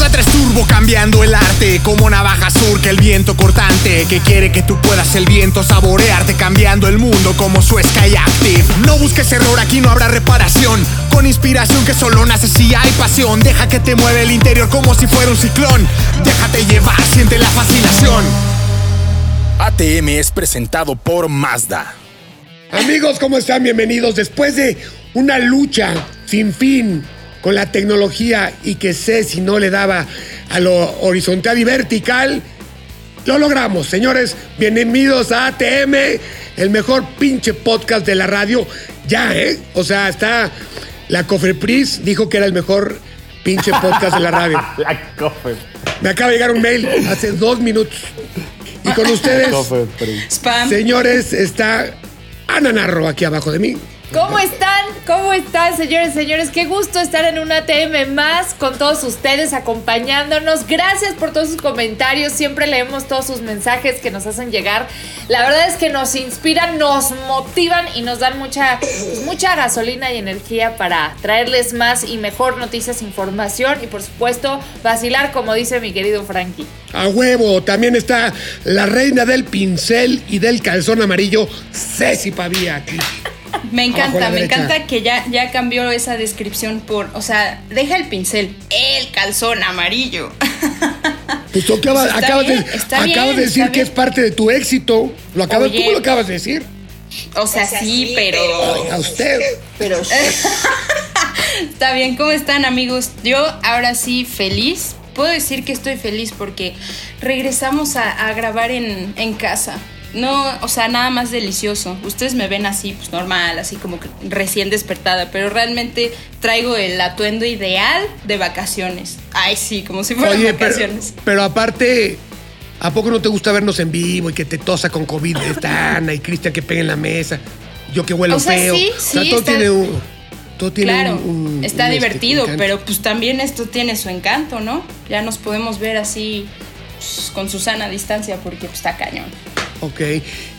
Mazda 3 Turbo cambiando el arte Como navaja surca el viento cortante Que quiere que tú puedas el viento saborearte Cambiando el mundo como su Sky Active No busques error, aquí no habrá reparación Con inspiración que solo nace si hay pasión Deja que te mueve el interior como si fuera un ciclón Déjate llevar, siente la fascinación ATM es presentado por Mazda. Amigos, ¿cómo están? Bienvenidos. Después de una lucha sin fin con la tecnología y que sé si no le daba a lo horizontal y vertical, lo logramos. Señores, bienvenidos a ATM, el mejor pinche podcast de la radio. Ya, ¿eh? O sea, está la Cofrepris dijo que era el mejor pinche podcast de la radio. La cofe. Me acaba de llegar un mail hace dos minutos. Y con ustedes, Spam. señores, está Ana Narro aquí abajo de mí. ¿Cómo están? ¿Cómo están, señores, señores? Qué gusto estar en un ATM más con todos ustedes acompañándonos. Gracias por todos sus comentarios. Siempre leemos todos sus mensajes que nos hacen llegar. La verdad es que nos inspiran, nos motivan y nos dan mucha, pues, mucha gasolina y energía para traerles más y mejor noticias, información y, por supuesto, vacilar, como dice mi querido Frankie. A huevo, también está la reina del pincel y del calzón amarillo, Ceci Pavía aquí. Me encanta, me derecha. encanta que ya, ya cambió esa descripción por, o sea, deja el pincel, el calzón amarillo. Pues tú acabas, Pues acabas bien, de, acabas bien, de decir que bien. es parte de tu éxito. Lo acabas, Oye. tú lo acabas de decir. O sea, sí, pero... A usted. Pero... Está bien, ¿cómo están amigos? Yo ahora sí feliz. Puedo decir que estoy feliz porque regresamos a, a grabar en, en casa. No, o sea, nada más delicioso. Ustedes me ven así, pues normal, así como que recién despertada, pero realmente traigo el atuendo ideal de vacaciones. Ay, sí, como si fueran Oye, pero, vacaciones. pero aparte, ¿a poco no te gusta vernos en vivo y que te tosa con COVID esta Ana y Cristian que peguen la mesa? Yo que huelo O sea, feo. sí, o sea, sí, todo está- tiene un. Todo tiene Claro, un- un- está un, este, divertido, pero pues también esto tiene su encanto, ¿no? Ya nos podemos ver así pues, con Susana a distancia porque pues, está cañón. Ok.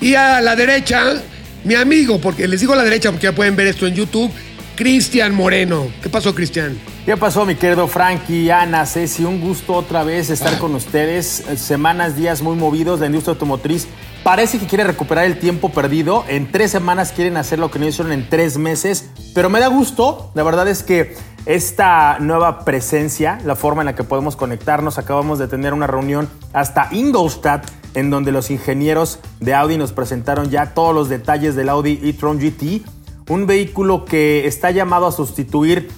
Y a la derecha, mi amigo, porque les digo a la derecha porque ya pueden ver esto en YouTube, Cristian Moreno. ¿Qué pasó, Cristian? ¿Qué pasó, mi querido Frankie, Ana, Ceci? Un gusto otra vez estar con ustedes. Eh, Semanas, días muy movidos. La industria automotriz parece que quiere recuperar el tiempo perdido. En tres semanas quieren hacer lo que no hicieron en tres meses. Pero me da gusto. La verdad es que esta nueva presencia, la forma en la que podemos conectarnos, acabamos de tener una reunión hasta Ingolstadt en donde los ingenieros de Audi nos presentaron ya todos los detalles del Audi e-tron GT, un vehículo que está llamado a sustituir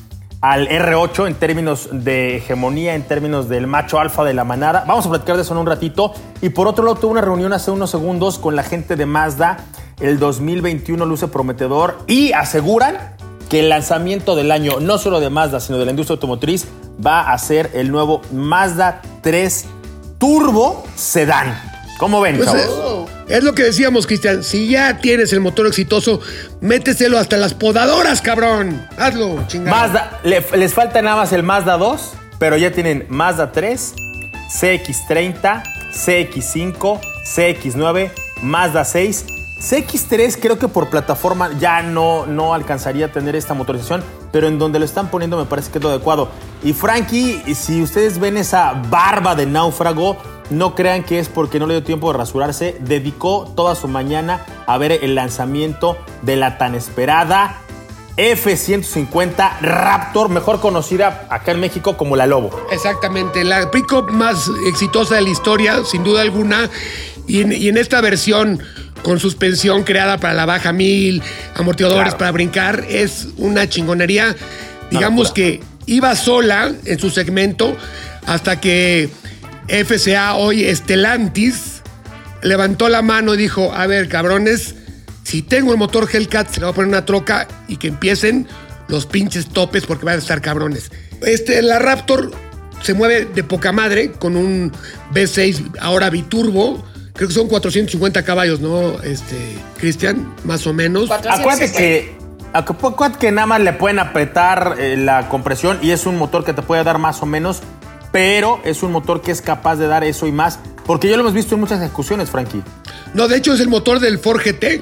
al R8 en términos de hegemonía, en términos del macho alfa de la manada. Vamos a platicar de eso en un ratito. Y por otro lado, tuve una reunión hace unos segundos con la gente de Mazda. El 2021 luce prometedor y aseguran que el lanzamiento del año, no solo de Mazda, sino de la industria automotriz, va a ser el nuevo Mazda 3 Turbo Sedán. ¿Cómo ven, Pues, chavos? es lo que decíamos, Cristian. Si ya tienes el motor exitoso, méteselo hasta las podadoras, cabrón. Hazlo, chingada. Mazda, le- les falta nada más el Mazda 2, pero ya tienen Mazda 3, CX30, CX5, CX9, Mazda 6. CX3 creo que por plataforma ya no, no alcanzaría a tener esta motorización, pero en donde lo están poniendo me parece que es lo adecuado. Y Frankie, si ustedes ven esa barba de náufrago, no crean que es porque no le dio tiempo de rasurarse, dedicó toda su mañana a ver el lanzamiento de la tan esperada F-150 Raptor, mejor conocida acá en México como la Lobo. Exactamente, la pickup más exitosa de la historia, sin duda alguna. Y en, y en esta versión con suspensión creada para la baja mil, amortiguadores Claro. para brincar, es una chingonería. Digamos que iba sola en su segmento hasta que FCA hoy Estelantis levantó la mano y dijo, a ver, cabrones, si tengo el motor Hellcat, se le va a poner una troca y que empiecen los pinches topes porque van a estar cabrones. Este, la Raptor se mueve de poca madre con un V6 ahora biturbo. Creo que son 450 caballos, ¿no? Este, Cristian, más o menos. Acuérdate que, acuérdate que nada más le pueden apretar eh, la compresión y es un motor que te puede dar más o menos, pero es un motor que es capaz de dar eso y más Porque ya lo hemos visto en muchas ejecuciones, Frankie. No, de hecho es el motor del Ford GT.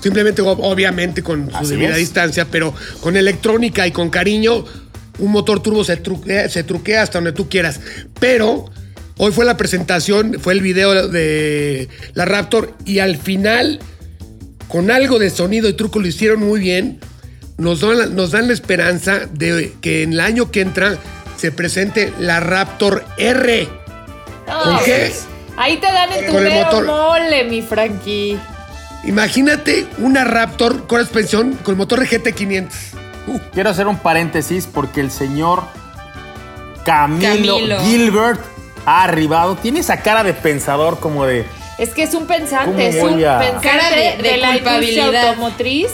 Simplemente, ob- obviamente, con su Así debida es. distancia, pero con electrónica y con cariño, un motor turbo se truquea, se truquea hasta donde tú quieras. Pero hoy fue la presentación, fue el video de la Raptor y al final, con algo de sonido y truco, lo hicieron muy bien. Nos dan, nos dan la esperanza de que en el año que entra se presente la Raptor R. ¿Con qué? Ahí te dan en tu el motor. mole, mi Frankie. Imagínate una Raptor con expansión con el motor de GT500. Quiero hacer un paréntesis porque el señor Camilo, Camilo. Gilbert ha arribado. Tiene esa cara de pensador como de... Es que es un pensante, ¿Cómo es un a- pensante Cara de- de, de la culpabilidad. automotriz.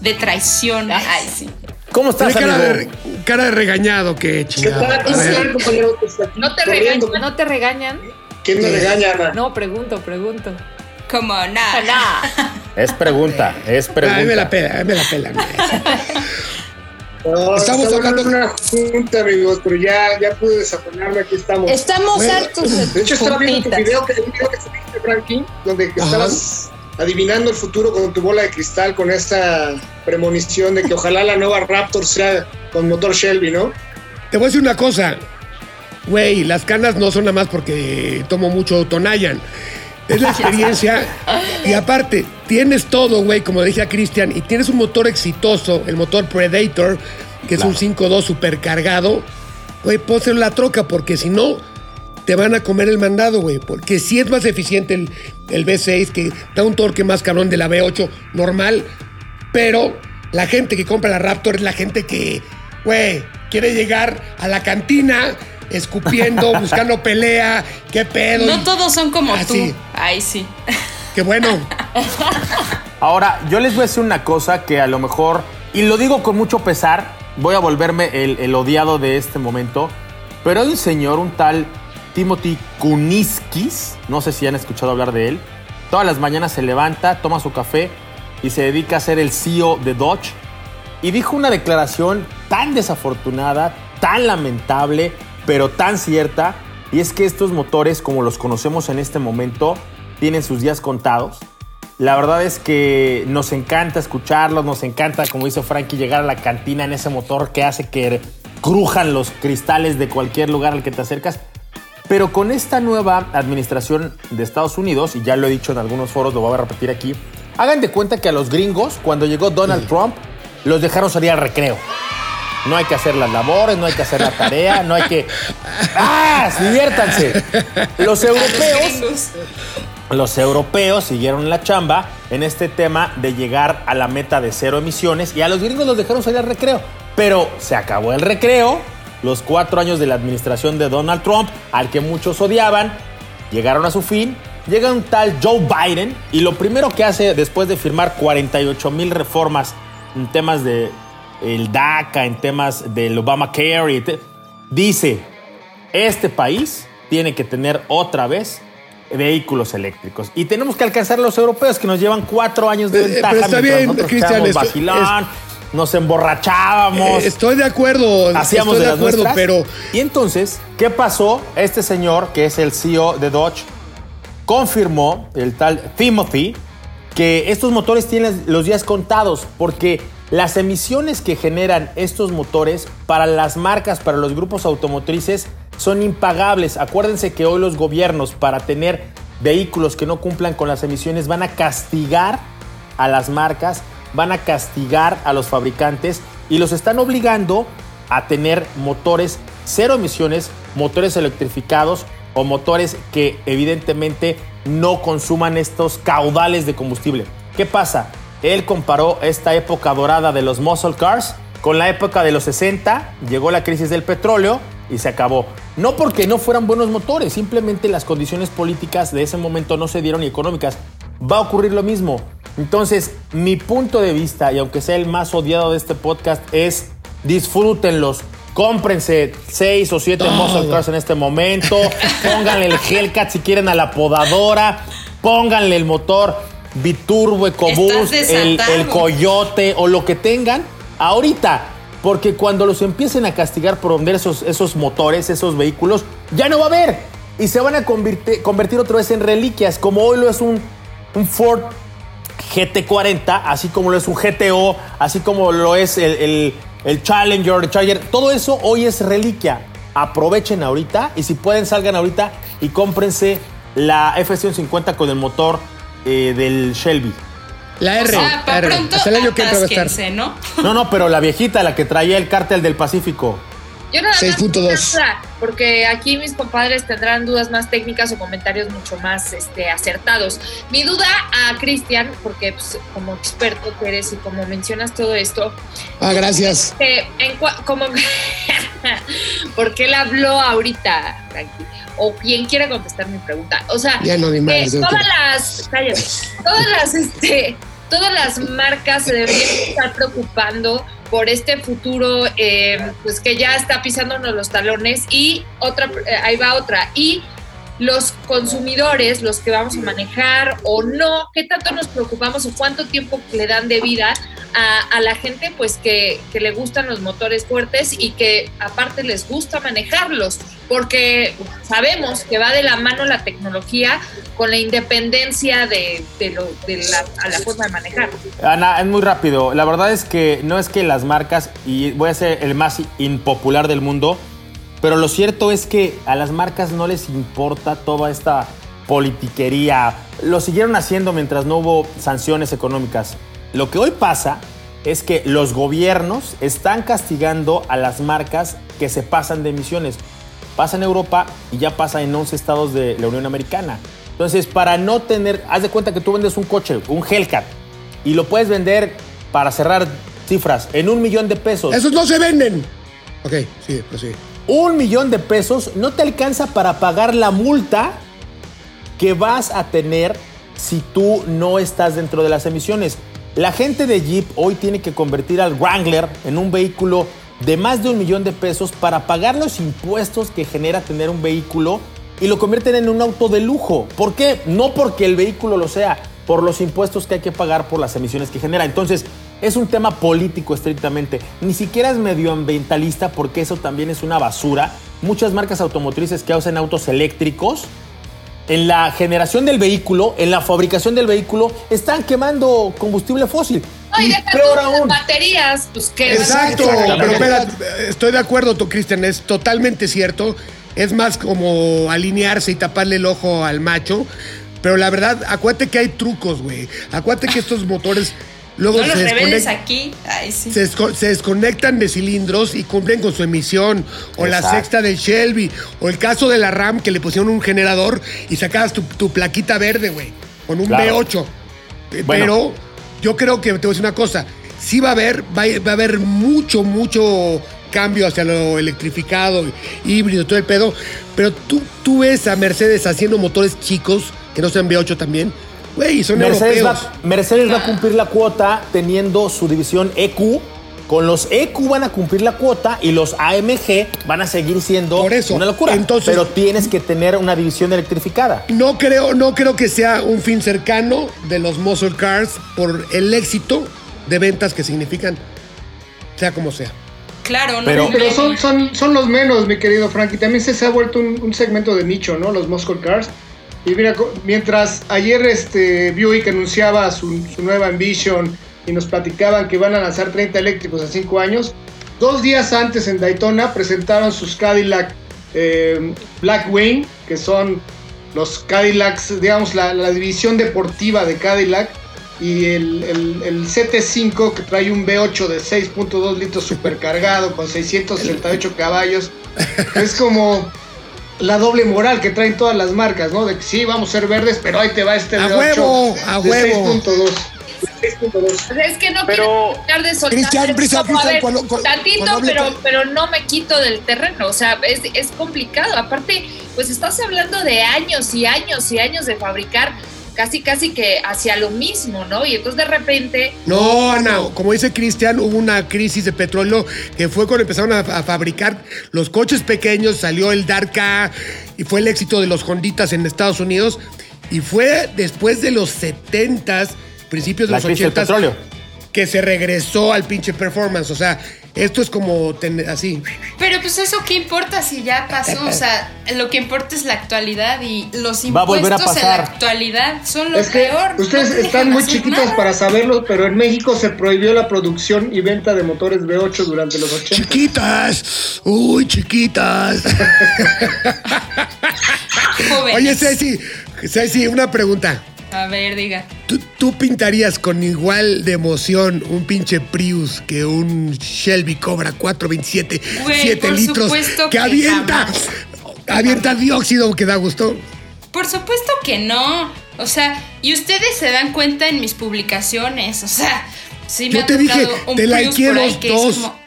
De traición. Ay, sí. ¿Cómo estás, Tiene cara amigo? de, cara de regañado que chingado. A ver, No te regañan. ¿No te regañan? ¿Quién me regaña, Ana? No, pregunto, pregunto. Como nada. Nah. Es pregunta, es a mí me la pregunta. pela, a mí me la pela. no. Estamos hablando una junta, amigos, pero ya, ya pude desafanarme, aquí estamos. Estamos Bueno, hartos De hecho, estaba viendo tu video que, video que subiste, Frankie, donde Ajá. estabas adivinando el futuro con tu bola de cristal, con esta premonición de que ojalá la nueva Raptor sea con motor Shelby, ¿no? Te voy a decir una cosa. Güey, las canas no son nada más porque tomo mucho Tonayan. Es la experiencia. Y aparte, tienes todo, güey, como le dije a Cristian, y tienes un motor exitoso, el motor Predator, que es un 5.2 supercargado. Güey, pónselo en la troca, porque si no, te van a comer el mandado, güey. Porque sí es más eficiente el, el V6, que da un torque más cabrón de la V8 normal. Pero la gente que compra la Raptor es la gente que, güey, quiere llegar a la cantina escupiendo, buscando pelea, qué pedo. No y- todos son como Ah, tú. sí. Ay, sí. Qué bueno. Ahora, yo les voy a decir una cosa que a lo mejor, y lo digo con mucho pesar, voy a volverme el, el odiado de este momento, pero hay un señor, un tal Timothy Kuniskis, no sé si han escuchado hablar de él, todas las mañanas se levanta, toma su café y se dedica a ser el CEO de Dodge, y dijo una declaración tan desafortunada, tan lamentable, pero tan cierta, y es que estos motores, como los conocemos en este momento, tienen sus días contados. La verdad es que nos encanta escucharlos, nos encanta, como dice Frankie, llegar a la cantina en ese motor que hace que crujan los cristales de cualquier lugar al que te acercas. Pero con esta nueva administración de Estados Unidos, y ya lo he dicho en algunos foros, lo voy a repetir aquí, hagan de cuenta que a los gringos, cuando llegó Donald Trump, los dejaron salir al recreo. No hay que hacer las labores, no hay que hacer la tarea, no hay que... ¡Ah! ¡Diviértanse! Los europeos los europeos siguieron la chamba en este tema de llegar a la meta de cero emisiones y a los gringos los dejaron salir al recreo. Pero se acabó el recreo, los cuatro años de la administración de Donald Trump, al que muchos odiaban, llegaron a su fin. Llega un tal Joe Biden y lo primero que hace después de firmar 48 mil reformas en temas de el DACA, en temas del Obamacare, dice, este país tiene que tener otra vez vehículos eléctricos. Y tenemos que alcanzar a los europeos que nos llevan cuatro años de Eh, ventaja. pero está bien, Cristian, nos emborrachábamos. Eh, Estoy de acuerdo. Hacíamos estoy de de las acuerdo, nuestras. pero Y entonces, ¿qué pasó? Este señor, que es el CEO de Dodge, confirmó, el tal Timothy, que estos motores tienen los días contados porque las emisiones que generan estos motores para las marcas, para los grupos automotrices, son impagables. Acuérdense que hoy los gobiernos, para tener vehículos que no cumplan con las emisiones, van a castigar a las marcas, van a castigar a los fabricantes y los están obligando a tener motores cero emisiones, motores electrificados o motores que evidentemente no consuman estos caudales de combustible. ¿Qué pasa? Él comparó esta época dorada de los muscle cars con la época de los 60, llegó la crisis del petróleo y se acabó. No porque no fueran buenos motores, simplemente las condiciones políticas de ese momento no se dieron y económicas. Va a ocurrir lo mismo. Entonces, mi punto de vista, y aunque sea el más odiado de este podcast, es disfrútenlos. Cómprense seis o siete muscle cars en este momento. Pónganle el Hellcat si quieren a la podadora. Pónganle el motor biturbo, Estás el, Coyote o lo que tengan ahorita. Porque cuando los empiecen a castigar por vender esos, esos motores, esos vehículos, ya no va a haber. y se van a convertir, convertir otra vez en reliquias, como hoy lo es un, un Ford GT40, así como lo es un GTO, así como lo es el, el- el Challenger, el Charger. Todo eso hoy es reliquia. Aprovechen ahorita y si pueden salgan ahorita y cómprense la F-150 con el motor eh, del Shelby. La O R. sea, la para R. pronto Hasta el año que entra va a estar. atásquense, ¿no? No, no, pero la viejita, la que traía el cártel del Pacífico. Yo nada más 6.2. una duda, porque aquí mis compadres tendrán dudas más técnicas o comentarios mucho más este, acertados. Mi duda a Cristian, porque pues, como experto que eres y como mencionas todo esto, Ah, gracias. eh, en como ¿por qué él habló ahorita, Frankie? O quien quiera contestar mi pregunta. O sea, Ya no, madres, no todas las, cállate, todas las, este, todas las marcas se deberían estar preocupando por este futuro, eh, pues que ya está pisándonos los talones y otra, eh, ahí va otra. Y los consumidores, los que vamos a manejar o no, qué tanto nos preocupamos o cuánto tiempo le dan de vida a, la gente pues que, le gustan los motores fuertes y que aparte les gusta manejarlos, porque sabemos que va de la mano la tecnología con la independencia de la, a la forma de manejar. Ana, es muy rápido. La verdad es que no es que las marcas, y voy a ser el más impopular del mundo, pero lo cierto es que a las marcas no les importa toda esta politiquería. Lo siguieron haciendo mientras no hubo sanciones económicas. Lo que hoy pasa es que los gobiernos están castigando a las marcas que se pasan de emisiones. Pasa en Europa y ya pasa en 11 estados de la Unión Americana. Entonces, para no tener, haz de cuenta que tú vendes un coche, un Hellcat, y lo puedes vender para cerrar cifras en un millón de pesos. Esos no se venden. Ok, sí, pues sí. Un millón de pesos no te alcanza para pagar la multa que vas a tener si tú no estás dentro de las emisiones. La gente de Jeep hoy tiene que convertir al Wrangler en un vehículo de más de un millón de pesos para pagar los impuestos que genera tener un vehículo y lo convierten en un auto de lujo. ¿Por qué? No porque el vehículo lo sea, por los impuestos que hay que pagar por las emisiones que genera. Entonces, es un tema político estrictamente. Ni siquiera es medioambientalista porque eso también es una basura. Muchas marcas automotrices que hacen autos eléctricos en la generación del vehículo, en la fabricación del vehículo, están quemando combustible fósil. No, y y peor aún, baterías, pues que Exacto, pero espérate, estoy de acuerdo, tú, Cristian, es totalmente cierto. Es más como alinearse y taparle el ojo al macho. Pero la verdad, acuérdate que hay trucos, güey. Acuérdate que estos motores luego No los se, reveles desconect- aquí. Ay, sí. se desco- se desconectan de cilindros y cumplen con su emisión. O la sexta del Shelby. O el caso de la RAM que le pusieron un generador y sacabas tu, tu plaquita verde, güey. Con un Claro. B8. Eh, Bueno. Pero yo creo que te voy a decir una cosa. Sí va a haber, va a, va a haber mucho, mucho cambio hacia lo electrificado, híbrido, todo el pedo. Pero tú, tú ves a Mercedes haciendo motores chicos, que no sean V8 también. Güey, son Mercedes, europeos. va, Mercedes va a cumplir la cuota teniendo su división EQ. Con los EQ van a cumplir la cuota y los AMG van a seguir siendo Por eso, una locura. entonces- Pero tienes que tener una división electrificada. No creo, no creo que sea un fin cercano de los muscle cars por el éxito de ventas que significan, sea como sea. Claro, no. Pero- Pero son, son, son los menos, mi querido Frankie. También se, se ha vuelto un, un segmento de nicho, ¿no? Los muscle cars. Y mira, mientras ayer este, Buick anunciaba su, nueva Ambition y nos platicaban que van a lanzar 30 eléctricos a 5 años, dos días antes en Daytona presentaron sus Cadillac eh, Blackwing, que son los Cadillacs, digamos, la, división deportiva de Cadillac. Y el, el- el CT5 que trae un V8 de 6.2 litros supercargado con 668 caballos. Es como la doble moral que traen todas las marcas, ¿no? De que sí, vamos a ser verdes, pero ahí te va este ¡A V8 huevo! ¡A de huevo! 6.2. 6.2. O sea, es que no Pero- quiero dejar de soltar. Cristian, Cristian, Cristian, ver, cuando- cuando- tantito, cuando pero, pero no me quito del terreno. O sea, es, es complicado. Aparte, pues estás hablando de años y años y años de fabricar casi, casi que hacia lo mismo, ¿no? Y entonces de repente. No, Ana, como dice Cristian, hubo una crisis de petróleo que fue cuando empezaron a, a fabricar los coches pequeños, salió el Darka y fue el éxito de los Honditas en Estados Unidos. Y fue después de los 70s, principios de La los crisis del 80s, petróleo. que se regresó al pinche performance. O sea, Esto es como tener así. Pero pues eso qué importa si ya pasó, o sea, lo que importa es la actualidad y los Va a volver a impuestos en la actualidad son lo Es que peor. ustedes te están muy chiquitos nada. para saberlo, pero en México se prohibió la producción y venta de motores V8 durante los 80. Chiquitas. Uy, chiquitas. Oye, Ceci, Ceci, una pregunta. A ver, diga. ¿Tú, tú pintarías con igual de emoción un pinche Prius que un Shelby Cobra 427 Güey, 7 por litros supuesto que que avienta jamás. avienta dióxido que da gusto? Por supuesto que no. O sea, y ustedes se dan cuenta en mis publicaciones. O sea, sí me Yo ha te dije, un te Prius por ahí que dos. es como.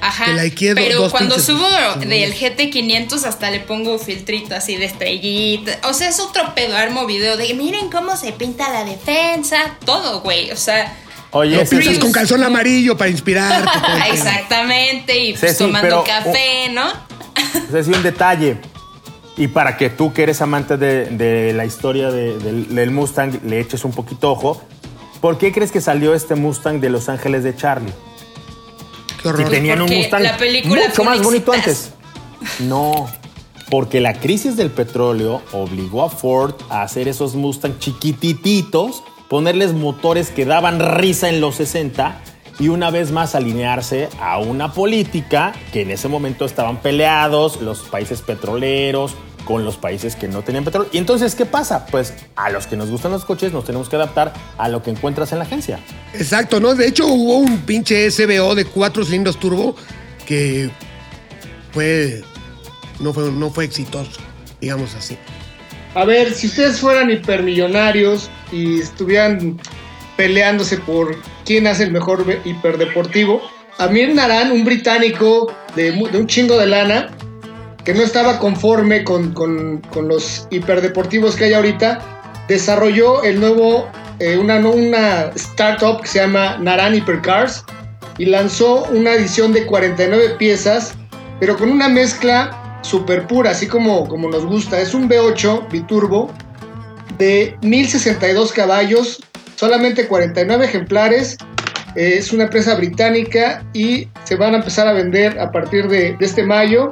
Ajá. Te pero dos cuando pinches subo del GT500 hasta le pongo filtrito así de estrellita. O sea, es otro pedo. Armo video de miren cómo se pinta la defensa. Todo, güey. O sea. Oye, pintas con calzón amarillo para inspirarte. Exactamente. Y pues Ceci, tomando pero- café, ¿no? Ceci, un detalle. Y para que tú, que eres amante de, de la historia de- del, del Mustang, le eches un poquito ojo. ¿Por qué crees que salió este Mustang de Los Ángeles de Charlie? Qué horror. tenían un Mustang la película mucho más bonito antes. No, porque la crisis del petróleo obligó a Ford a hacer esos Mustang chiquitititos, ponerles motores que daban risa en los 60 y una vez más alinearse a una política que en ese momento estaban peleados los países petroleros con los países que no tenían petróleo. Y entonces, ¿qué pasa? Pues a los que nos gustan los coches nos tenemos que adaptar a lo que encuentras en la agencia. Exacto, ¿no? De hecho, hubo un pinche SBO de cuatro cilindros turbo que fue no fue, no fue exitoso, digamos así. A ver, si ustedes fueran hipermillonarios y estuvieran peleándose por quién hace el mejor hiperdeportivo, Amir Naran, un británico de un chingo de lana, que no estaba conforme con, con- con los hiperdeportivos que hay ahorita, desarrolló el nuevo, eh, una, una startup que se llama Naran Hypercars y lanzó una edición de 49 piezas, pero con una mezcla super pura, así como, como nos gusta. Es un V8 biturbo de 1062 caballos, solamente 49 ejemplares. Eh, es una empresa británica y se van a empezar a vender a partir de este mayo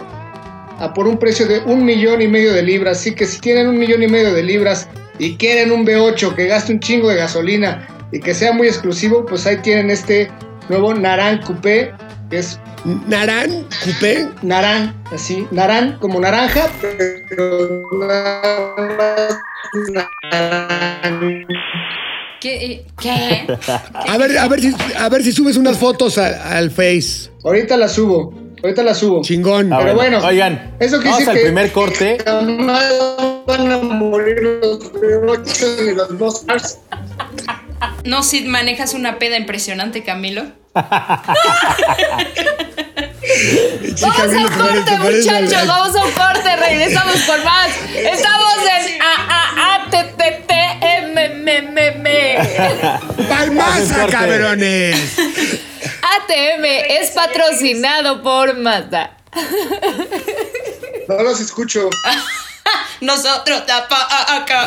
a por un precio de un millón y medio de libras. Así que si tienen un millón y medio de libras y quieren un V8 que gaste un chingo de gasolina y que sea muy exclusivo, pues ahí tienen este nuevo Naran Coupé, que es Narán, Coupé, Naran, así, Naran como naranja, pero nada más naran. ¿Qué? ¿Qué? a ver, a ver si, a ver si subes unas fotos a- al Face. Ahorita la subo, ahorita la subo. Chingón. Ah, Pero bueno, oigan, eso quiere vamos al que- primer corte. Van a morir los V8 ni los. No, si manejas una peda impresionante, Camilo. Sí, Vamos a un corte, muchachos. Vamos a un corte. Regresamos con más. Estamos en A A A T T T M M M M. ¡Palmaza, cabrones! ATM es patrocinado por Mazda. No los escucho. Nosotros tapa acá.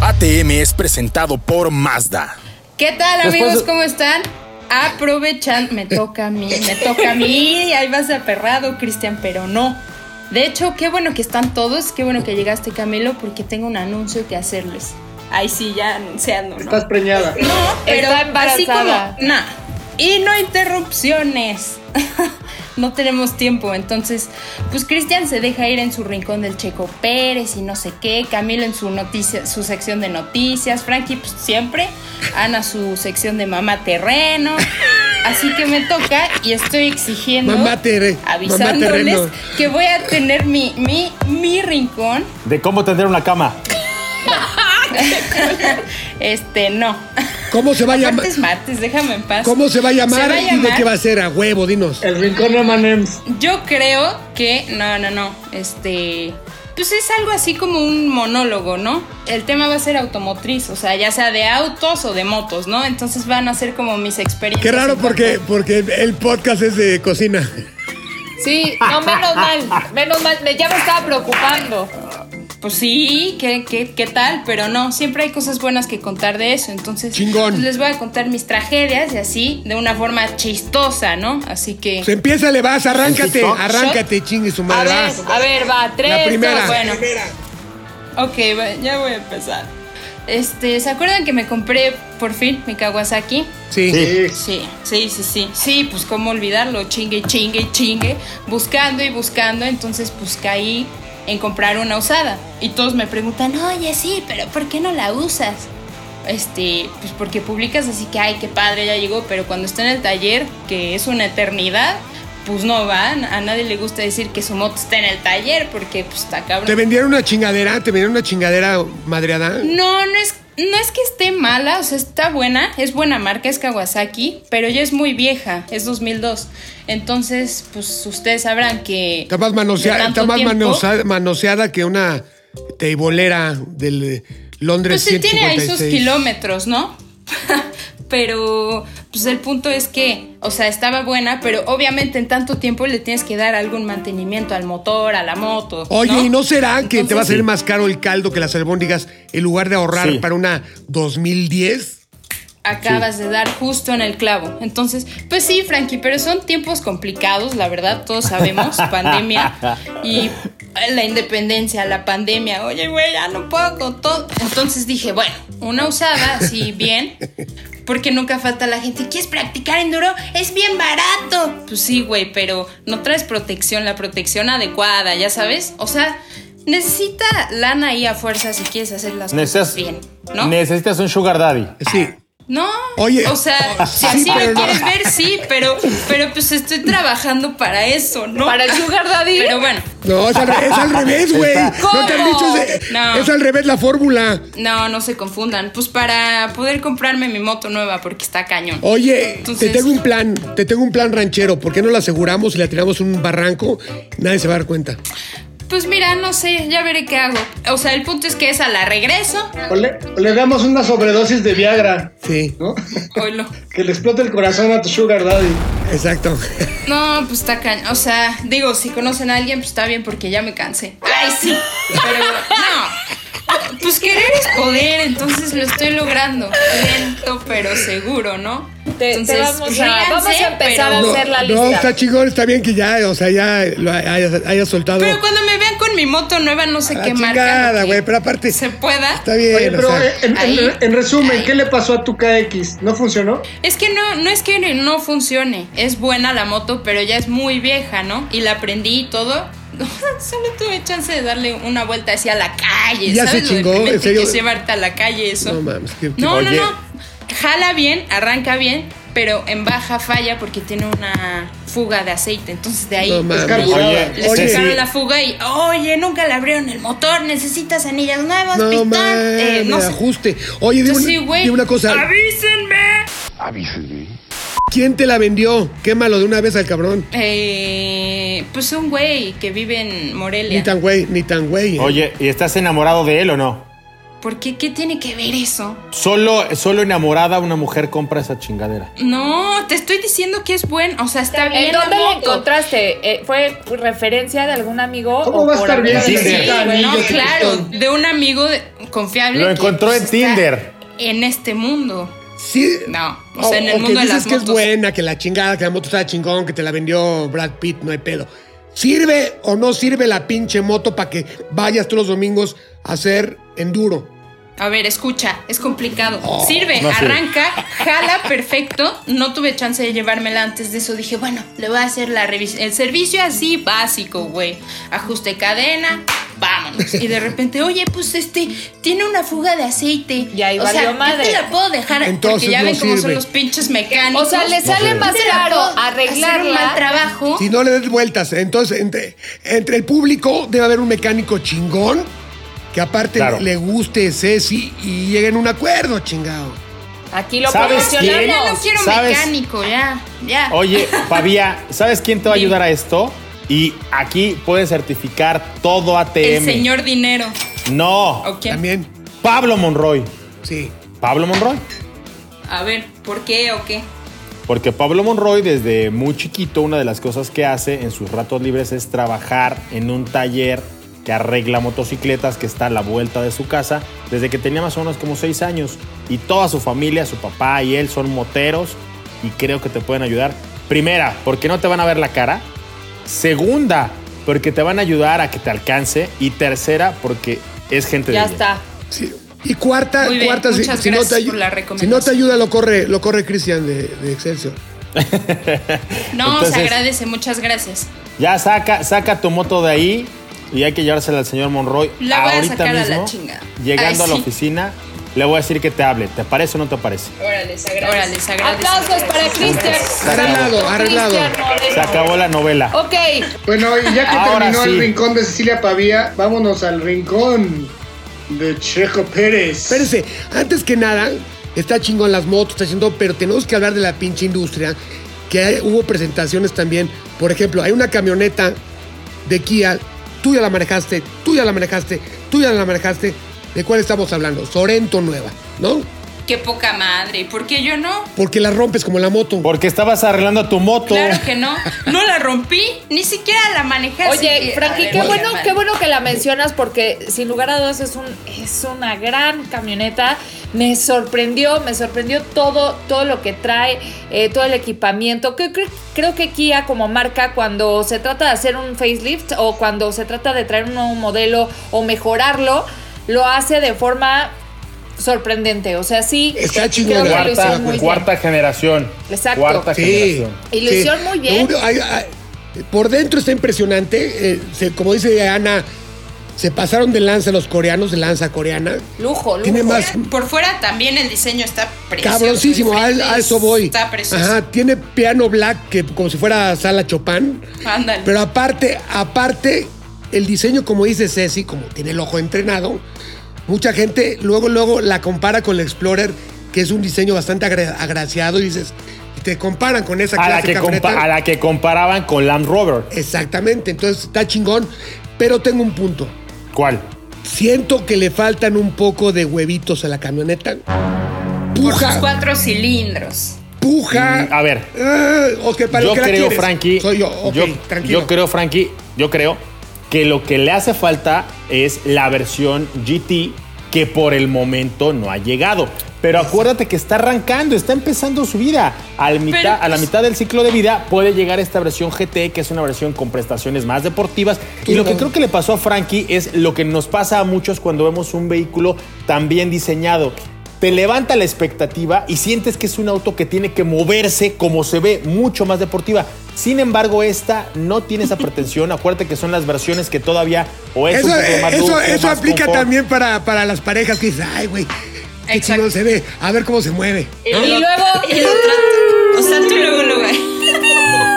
ATM es presentado por Mazda. ¿Qué tal, amigos? ¿Cómo están? Aprovechan, me toca a mí, me toca a mí. Ahí vas aperrado, Cristian, pero no. De hecho, qué bueno que están todos, qué bueno que llegaste, Camilo, porque tengo un anuncio que hacerles. Ay, sí, ya anunciando, ¿no? Estás preñada. No, pero Está así como, embarazada. nah. Y no interrupciones. no tenemos tiempo, entonces, pues Cristian se deja ir en su rincón del Checo Pérez y no sé qué, Camilo en su noticia, su sección de noticias, Frankie pues, siempre, Ana su sección de mamá terreno. Así que me toca y estoy exigiendo, Mamá tere- avisándoles que voy a tener mi, mi, mi rincón De cómo tener una cama. este, no. ¿Cómo se va a llamar? Aparte es martes, déjame en paz. ¿Cómo se va a llamar? Se va a ¿Y de llamar- qué va a ser? A huevo, dinos. El rincón de Manems. Yo creo que. No, no, no. Este. Pues es algo así como un monólogo, ¿no? El tema va a ser automotriz, o sea, ya sea de autos o de motos, ¿no? Entonces van a ser como mis experiencias. Qué raro porque, porque el podcast es de cocina. Sí, no, menos mal, menos mal, me, ya me estaba preocupando. Pues sí, ¿qué, qué, qué tal? Pero no, siempre hay cosas buenas que contar de eso. Entonces, Chingón. pues les voy a contar mis tragedias y así, de una forma chistosa, ¿no? Así que. Se empieza, le vas, arráncate, arráncate, chingue su A madre. ver, vas. a ver, va, tres, La primera. dos, Bueno. Ok, ya voy a empezar. Este, ¿se acuerdan que me compré por fin mi Kawasaki? Sí. Sí. Sí, sí, sí, sí. Sí, pues cómo olvidarlo, chingue, chingue, chingue, buscando y buscando, entonces pues caí en comprar una usada. Y todos me preguntan, oye, sí, pero ¿por qué no la usas? Este, pues porque publicas así que, ay, qué padre, ya llegó, pero cuando está en el taller, que es una eternidad, pues no va, a nadie le gusta decir que su moto está en el taller, porque pues está cabrón. ¿Te vendieron una chingadera? ¿Te vendieron una chingadera madreada? No, no es, no es que esté mala, o sea, está buena, es buena marca, es Kawasaki, pero ya es muy vieja, es 2002. Entonces, pues ustedes sabrán que... Está más, manoseada, tanto está más tiempo, manoseada, manoseada que una teibolera del Londres Pues sí tiene ahí 156. sus kilómetros, ¿no? pero, pues el punto es que, o sea, estaba buena, pero obviamente en tanto tiempo le tienes que dar algún mantenimiento al motor, a la moto. Oye, ¿y no será que te va a salir más caro el caldo que las albóndigas en lugar de ahorrar Sí. para una 2010? acabas de dar justo en el clavo. Entonces, pues sí, Frankie, pero son tiempos complicados, la verdad, todos sabemos, pandemia y la independencia, la pandemia. Oye, güey, ya no puedo con todo. Entonces dije, bueno, una usada, así bien, porque nunca falta la gente. ¿Quieres practicar enduro? Es bien barato. Pues sí, güey, pero no traes protección, la protección adecuada, ya sabes. O sea, necesita lana ahí a fuerza si quieres hacer las Necesitas, cosas bien, ¿no? necesitas un sugar daddy. Sí. No, Oye, o sea, si sí, así me no. quieres ver, sí, pero, pero pues estoy trabajando para eso, ¿no? Para el sugar daddy. Pero bueno, No, es al, re- es al revés, güey. ¿Cómo? No te han dicho, es, No. es al revés la fórmula. no, no se confundan. Pues para poder comprarme mi moto nueva, porque está cañón. Oye, Entonces- te tengo un plan, te tengo un plan ranchero. ¿Por qué no la aseguramos y la tiramos en un barranco? Nadie se va a dar cuenta. Pues mira, no sé, ya veré qué hago. O sea, el punto es que esa la regreso. O le, o le damos una sobredosis de Viagra, Sí, ¿no? Oilo. que le explote el corazón a tu sugar daddy. exacto. No, pues está cañón. O sea, digo, si conocen a alguien, pues está bien porque ya me cansé. Ay, sí. Pero no. Pues querer es poder, entonces lo estoy logrando. Lento, pero seguro, ¿no? Te- te Entonces, vamos pues, a- ríanse, vamos a empezar a hacer la no, lista. está chingón, está bien que ya, o sea, ya lo hayas, hayas soltado. Pero cuando me vean con mi moto nueva, no sé a qué marca. que güey, pero aparte, Se pueda. está bien. Oye, o pero sea, eh, en, en- ahí- en resumen, ahí. ¿qué le pasó a tu KX? ¿No funcionó? Es que no, no es que no funcione. Es buena la moto, pero ya es muy vieja, ¿no? Y la aprendí y todo. Solo tuve chance de darle una vuelta hacia la calle. Ya ¿Sabes se lo chingó, en serio? que es llevarte a la calle eso? No mames, qué- No, Oye. no, no. Jala bien, arranca bien, pero en baja falla porque tiene una fuga de aceite. Entonces de ahí No mames. Descarburada. Oye, le Oye. sacaron sí. la fuga y, oye, nunca le abrieron el motor, necesitas anillas nuevas, no pistón. eh, no ajuste. Oye, dime, Entonces, sí, una, güey. dime una cosa. ¡Avísenme! ¿Quién te la vendió? Quémalo de una vez al cabrón. Eh, pues un güey que vive en Morelia. Ni tan güey, ni tan güey. ¿eh? Oye, ¿y estás enamorado de él o no? ¿Por qué? ¿Qué tiene que ver eso? Solo, solo enamorada una mujer compra esa chingadera. No, te estoy diciendo que es bueno. O sea, está bien. ¿En dónde la encontraste? Eh, ¿Fue referencia de algún amigo? ¿Cómo o va a estar bien? En necesita Sí, bueno, claro, de un amigo de- confiable. Lo que, encontró en está Tinder. En este mundo. Sí. No, o sea, en el que mundo de dices las que es motos. buena, que la chingada, que la moto está chingón, que te la vendió Brad Pitt, no hay pedo. ¿Sirve o no sirve la pinche moto para que vayas todos los domingos a hacer enduro? A ver, escucha, es complicado. Oh, sirve, no sirve. arranca, jala perfecto. No tuve chance de llevármela antes de eso. Dije, bueno, le voy a hacer la revisión. El servicio así básico, güey. Ajuste cadena, vámonos. Y de repente, oye, pues este, tiene una fuga de aceite. Y ahí o sea, madre. yo te la puedo dejar Entonces porque ya no ven cómo sirve. son los pinches mecánicos. O sea, le sale más Hacer un arreglarla. mal trabajo. Si no le des vueltas, entonces entre, entre el público debe haber un mecánico chingón que aparte Claro. le guste Ceci y lleguen a un acuerdo, chingado. Aquí lo ¿Sabes quién? Ya no quiero ¿Sabes? mecánico, ya, ya. Oye, Fabia, ¿sabes quién te va a ayudar a esto? Y aquí puedes certificar todo ATM. El señor dinero. No, ¿O quién? También, Pablo Monroy. sí. Pablo Monroy. A ver, ¿por qué o qué? Porque Pablo Monroy, desde muy chiquito, una de las cosas que hace en sus ratos libres es trabajar en un taller que arregla motocicletas que está a la vuelta de su casa desde que tenía más o menos como seis años. Y toda su familia, su papá y él son moteros y creo que te pueden ayudar. Primera, porque no te van a ver la cara. Segunda, porque te van a ayudar a que te alcance. Y tercera, porque es gente Ya de bien. está. Sí. Y cuarta, Muy bien, cuarta, si, no te, si no te ayuda, lo corre, lo corre Cristian de, de Excelsior. No, Entonces- se agradece, muchas gracias. Ya saca, saca tu moto de ahí y hay que llevársela al señor Monroy. La voy a ahorita sacar a la mismo, chingada. Llegando Ay, a la oficina, le voy a decir que te hable. ¿Te parece o no te parece? Órale, se agradece. Órale, se agradece. Aplausos para Cristian. Arreglado, arreglado. Se acabó la novela. Ok, Bueno, y ya que Ahora terminó sí. el rincón de Cecilia Pavía, vámonos al rincón de Checo Pérez. Espérense, antes que nada, está chingón las motos, está haciendo, pero tenemos que hablar de la pinche industria, que hay- hubo presentaciones también. Por ejemplo, hay una camioneta de Kia, tú ya la manejaste, tú ya la manejaste, tú ya la manejaste. ¿De cuál estamos hablando? Sorento nueva, ¿no? Qué poca madre. ¿Por qué yo no? Porque la rompes como la moto. Porque estabas arreglando tu moto. Claro que no. No la rompí, ni siquiera la manejé. Oye, Frankie, a qué bueno, qué bueno que la mencionas porque sin lugar a dudas es un es una gran camioneta. Me sorprendió, me sorprendió todo, todo lo que trae, eh, todo el equipamiento. Creo que Kia como marca cuando se trata de hacer un facelift o cuando se trata de traer un nuevo modelo o mejorarlo, lo hace de forma sorprendente. O sea, sí, Está lo Cuarta, cuarta generación. Exacto. Cuarta Sí. generación. Y lo hicieron muy bien. Lo- hay- hay- por dentro está impresionante. eh, se- como dice Ana, se pasaron de lanza los coreanos, de lanza coreana. Lujo, lujo. Tiene más, Por fuera también el diseño está precioso. Cabroncísimo, El a, a eso voy. Está precioso. Ajá, tiene piano black que como si fuera sala Chopin. Ándale. Pero aparte, aparte, el diseño, como dice Ceci, como tiene el ojo entrenado, mucha gente luego, luego la compara con el Explorer, que es un diseño bastante agra- agraciado, y dices, te comparan con esa A la, que compa- a la que comparaban con Land Rover. Exactamente, entonces está chingón, pero tengo un punto. ¿Cuál? Siento que le faltan un poco de huevitos a la camioneta. Por sus Puja, cuatro cilindros. puja. Mm, a ver. Ah, ok, para yo la creo. Frankie. Soy yo, ok, yo, tranquilo. yo creo, Frankie, yo creo que lo que le hace falta es la versión GT que por el momento no ha llegado. Pero acuérdate que está arrancando, está empezando su vida. Al mitad, Pero, a la pues- mitad del ciclo de vida puede llegar esta versión GT, que es una versión con prestaciones más deportivas. Y lo que creo que le pasó a Frankie es lo que nos pasa a muchos cuando vemos un vehículo tan bien diseñado. Te levanta la expectativa y sientes que es un auto que tiene que moverse como se ve, mucho más deportiva. Sin embargo, esta no tiene esa pretensión. Acuérdate que son las versiones que todavía o es Eso, un poco más eso, eso más aplica confort. también para, para las parejas que dicen, ay, güey, qué Exacto. chido se ve, a ver cómo se mueve. Y luego, Y lo trato. O sea, tú luego lo ves.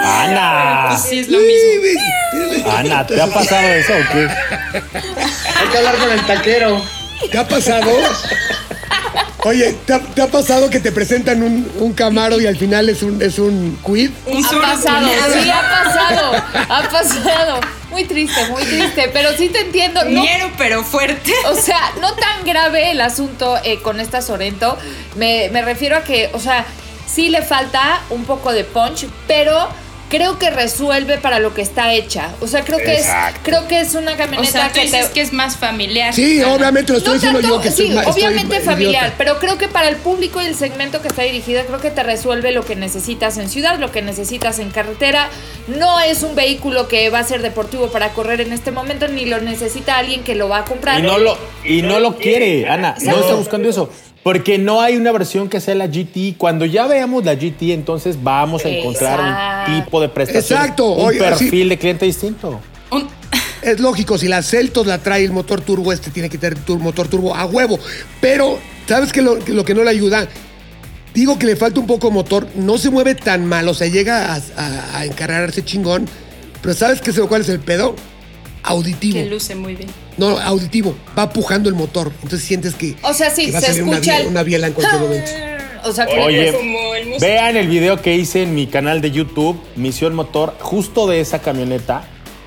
Ana, Pues sí, es lo mismo. Ana, ¿te ha pasado eso o qué? Hay que hablar con el taquero. ¿Te ha pasado? Oye, ¿te ha, te ha pasado que te presentan un, un Camaro y al final es un, es un Quid? Un ha pasado, sí, ha pasado, ha pasado. Muy triste, muy triste, pero sí te entiendo. No, pero fuerte. o sea, no tan grave el asunto eh, con esta Sorento. Me, me refiero a que, o sea, sí le falta un poco de punch, pero creo que resuelve para lo que está hecha. O sea, creo que Exacto. es, creo que es una O camioneta sea, tú que dices te. que es más familiar. Sí, obviamente lo estoy No diciendo tanto, yo que sí, estoy obviamente idiota. familiar, pero creo que para el público y el segmento que está dirigida, creo que te resuelve lo que necesitas en ciudad, lo que necesitas en carretera. No es un vehículo que va a ser deportivo para correr en este momento, ni lo necesita alguien que lo va a comprar. Y no lo, y no lo quiere, Ana. No está buscando eso. Porque no hay una versión que sea la GT. Cuando ya veamos la GT, entonces vamos a encontrar Exacto. un tipo de prestación. Exacto. Un Oye, perfil sí. de cliente distinto. Un- Es lógico, si la Celtos la trae el motor turbo, este tiene que tener motor turbo a huevo. Pero, ¿sabes qué lo, que lo que no le ayuda? Digo que le falta un poco de motor, no se mueve tan mal, o sea, llega a, a- a encargarse chingón. Pero ¿sabes qué, cuál es el pedo? Auditivo. que luce muy bien. No, auditivo. Va pujando el motor. Entonces sientes que, O sea, sí, que va a se salir una, escucha biela- el- una biela en cualquier momento. O sea, que Oye, como el músico. vean el video que hice en mi canal de YouTube, Misión Motor, justo de esa camioneta,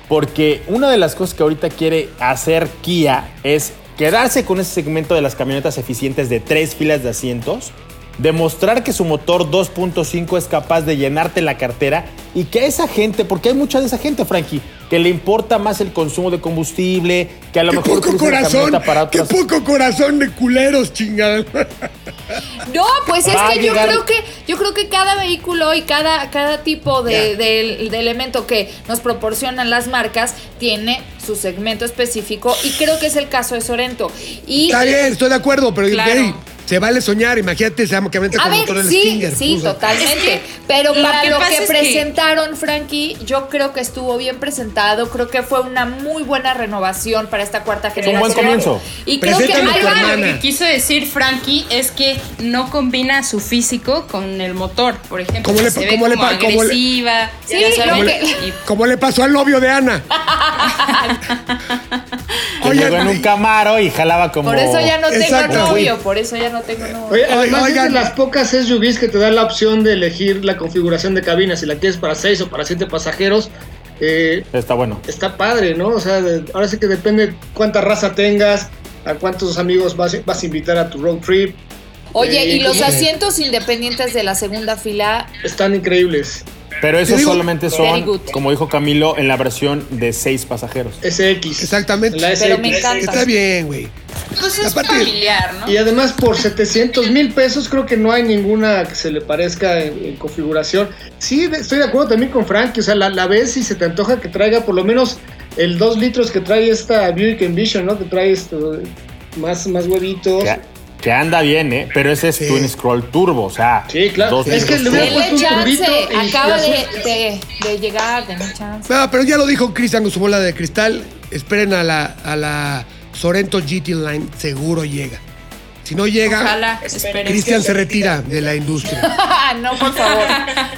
porque una de las cosas que ahorita quiere hacer Kia es quedarse con ese segmento de las camionetas eficientes de tres filas de asientos, demostrar que su motor 2.5 es capaz de llenarte la cartera y que a esa gente, porque hay mucha de esa gente, Frankie, que le importa más el consumo de combustible, que a lo Qué mejor poco corazón, qué poco corazón de culeros, chingada. No, pues es Va que yo llegar- creo que yo creo que cada vehículo y cada, cada tipo de, Ya. de- de elemento que nos proporcionan las marcas tiene su segmento específico y creo que es el caso de Sorento. Y Está bien, estoy de acuerdo, pero Claro. Se vale soñar. Imagínate esa camioneta a con ver, motor del sí, Stinger. sí, puso. totalmente. Es que pero lo para que lo que es que- presentaron, Frankie, yo creo que estuvo bien presentado. Creo que fue una muy buena renovación para esta cuarta un generación. buen comienzo. Y creo que Preséntame a ahí tu va. hermana. Lo que quiso decir Frankie es que no combina su físico con el motor, por ejemplo. ¿Cómo le- se ve cómo le como le- agresiva. Sí, que- y- Como le pasó al novio de Ana. Que llegó en un camaro y jalaba como... Por eso ya no tengo novio, por eso ya no tengo novio. Oye, además es oigan. de las pocas SUVs que te da la opción de elegir la configuración de cabina, si la quieres para 6 o para 7 pasajeros, eh, Está bueno. está padre, ¿no? O sea, de- ahora sí que depende cuánta raza tengas, a cuántos amigos vas, vas a invitar a tu road trip. Oye, Eh, y los asientos independientes de la segunda fila, Están increíbles. Pero esos solamente Very son, como dijo Camilo, en la versión de seis pasajeros. SX. Exactamente. La Pero me encanta. Está bien, güey. Pues es Aparte- familiar, ¿no? Y además por 700 mil pesos creo que no hay ninguna que se le parezca en, en configuración. Sí, de- estoy de acuerdo también con Frankie, o sea, la, la ves y se te antoja que traiga por lo menos el 2 litros que trae esta Buick Envision, ¿no? Que trae esto, más, más huevitos. Que, que anda bien, ¿eh? Pero ese es Sí. Twin Scroll Turbo, o sea... Sí, claro. dos Es que litros le hubiera puesto un chance, turbito y- acaba y de, azul. de- de llegar, denle chance. No, pero ya lo dijo Cristian con su bola de cristal. Esperen a la, a la Sorento GT Line. Seguro llega. Si no llega, Ojalá. Cristian se retira de la industria. no, por favor.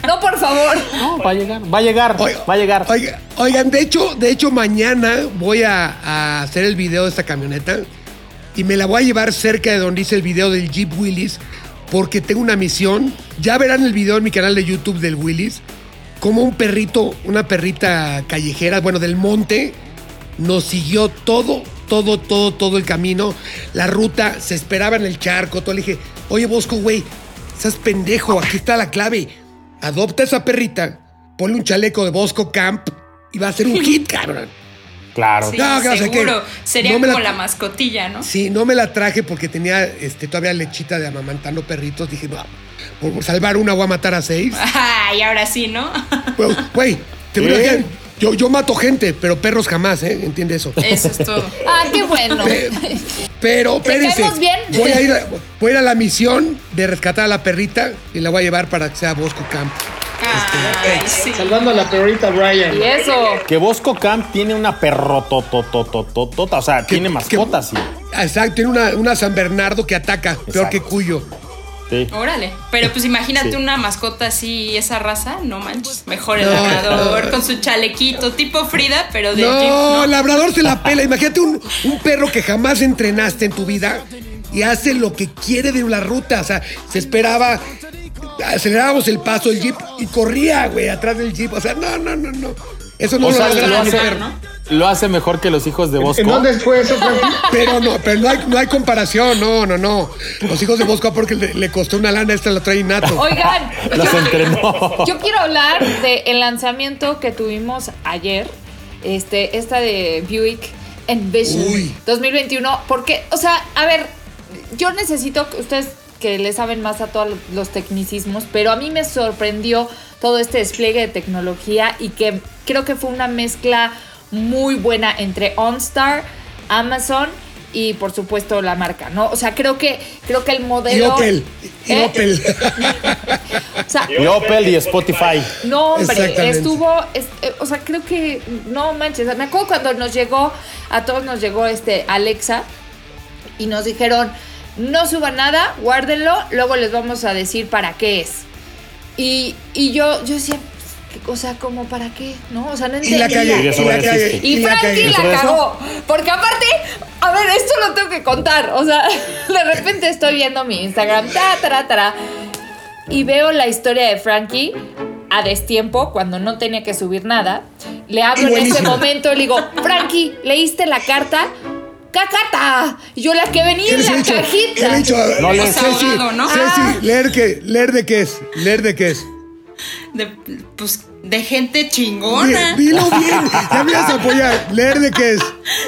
No, por favor. No, va a llegar, va a llegar, Oiga, va a llegar. oiga, oigan, de hecho, de hecho, mañana voy a, a hacer el video de esta camioneta y me la voy a llevar cerca de donde hice el video del Jeep Willys porque tengo una misión. Ya verán el video en mi canal de YouTube del Willys. Como un perrito, una perrita callejera, bueno, del monte, nos siguió todo, todo, todo, todo el camino. La ruta, se esperaba en el charco. Todo le dije, oye, Bosco, güey, estás pendejo, aquí está la clave. Adopta esa perrita, ponle un chaleco de Bosco Camp y va a ser un hit, cabrón. Claro. Sí, No, seguro. Sería No me la- como la... mascotilla, ¿no? Sí, no me la traje porque tenía este, todavía lechita de amamantando perritos. Dije, no, por salvar una voy a matar a seis. Ay, ahora sí, ¿no? Güey, te voy a ¿Eh? Yo, yo mato gente, pero perros jamás, ¿eh? ¿Entiende eso? Eso es todo. Ah, qué bueno. Pe- Pero, ¿Te espérense. bien? Voy a, ir a, voy a ir a la misión de rescatar a la perrita y la voy a llevar para que sea Bosco Camp. Ay, sí. Salvando a la perrita Brian. Y eso. Que Bosco Camp tiene una perrotototototota, o sea, tiene mascotas, sí. Exacto, tiene una, una San Bernardo que ataca, peor Exacto. que Cuyo. Sí. Órale. Pero pues imagínate Sí. una mascota así, esa raza, no manches. Mejor el No, labrador no. con su chalequito, tipo Frida, pero de No, Jeep, ¿no? el labrador se la pela. Imagínate un, un perro que jamás entrenaste en tu vida y hace lo que quiere de la ruta. O sea, se esperaba, acelerábamos el paso del jeep y corría, güey, atrás del jeep. O sea, no, no, no, no. Eso no O lo sea, logra lo un hace, perro. ¿no? Lo hace mejor que los hijos de Bosco. ¿En dónde fue eso? Pero no, pero no hay, no hay comparación, no, no, no. Los hijos de Bosco porque le, le costó una lana, esta la trae innato. Oigan, Los yo, entrenó. yo quiero hablar del lanzamiento que tuvimos ayer. Este, esta de Buick Envision Uy. 2021. Porque, o sea, a ver, yo necesito que ustedes que le saben más a todos los tecnicismos, pero a mí me sorprendió todo este despliegue de tecnología y que creo que fue una mezcla muy buena entre OnStar, Amazon y por supuesto la marca, ¿no? O sea, creo que creo que el Y modelo Opel, y ¿Eh? Opel. O sea, Y Opel y Spotify. no, hombre, estuvo, es- eh, o sea, creo que, no manches, me acuerdo cuando nos llegó, a todos nos llegó este Alexa y nos dijeron, no suban nada, guárdenlo, luego les vamos a decir para qué es. Y, y yo, yo decía, ¿qué- o sea, como para qué, ¿no? O sea, no Y la entendía. calle, Y la calle. Y Frankie calle. la cagó. Porque aparte, a ver, esto lo tengo que contar. O sea, de repente estoy viendo mi Instagram, ta, tara, tara, y veo la historia de Frankie a destiempo, cuando no tenía que subir nada. Le hablo en ese momento, le digo, Frankie, ¿leíste la carta? ¡Cacata! Y yo la que venía ¿Qué en la cajita. he dicho? No le- Ceci, Ahogado, ¿no? Ceci, Ah. leer qué, leer de qué es, leer de qué es. De, pues de gente chingona. Dilo bien, ya me vas a apoyar. Leer de qué es.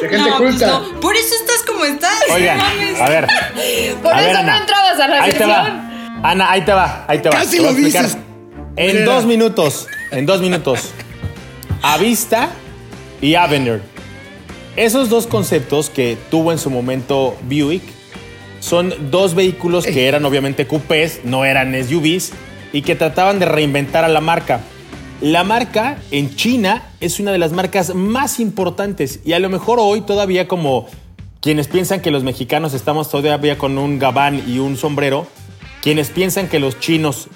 De gente no, pues no. Por eso estás como estás. Oigan, a ver. Por a eso ver, no Ana. entrabas a la Ahí te sesión. va. Ana, ahí te va, ahí te va. Casi Te lo dices. En Mira. dos minutos, en dos minutos. Avista y Avenger. Esos dos conceptos que tuvo en su momento Buick son dos vehículos que eran obviamente coupés, no eran SUVs, y que trataban de reinventar a la marca. La marca en China es una de las marcas más importantes y a lo mejor hoy todavía como quienes piensan que los mexicanos estamos todavía con un gabán y un sombrero, quienes piensan que los chinos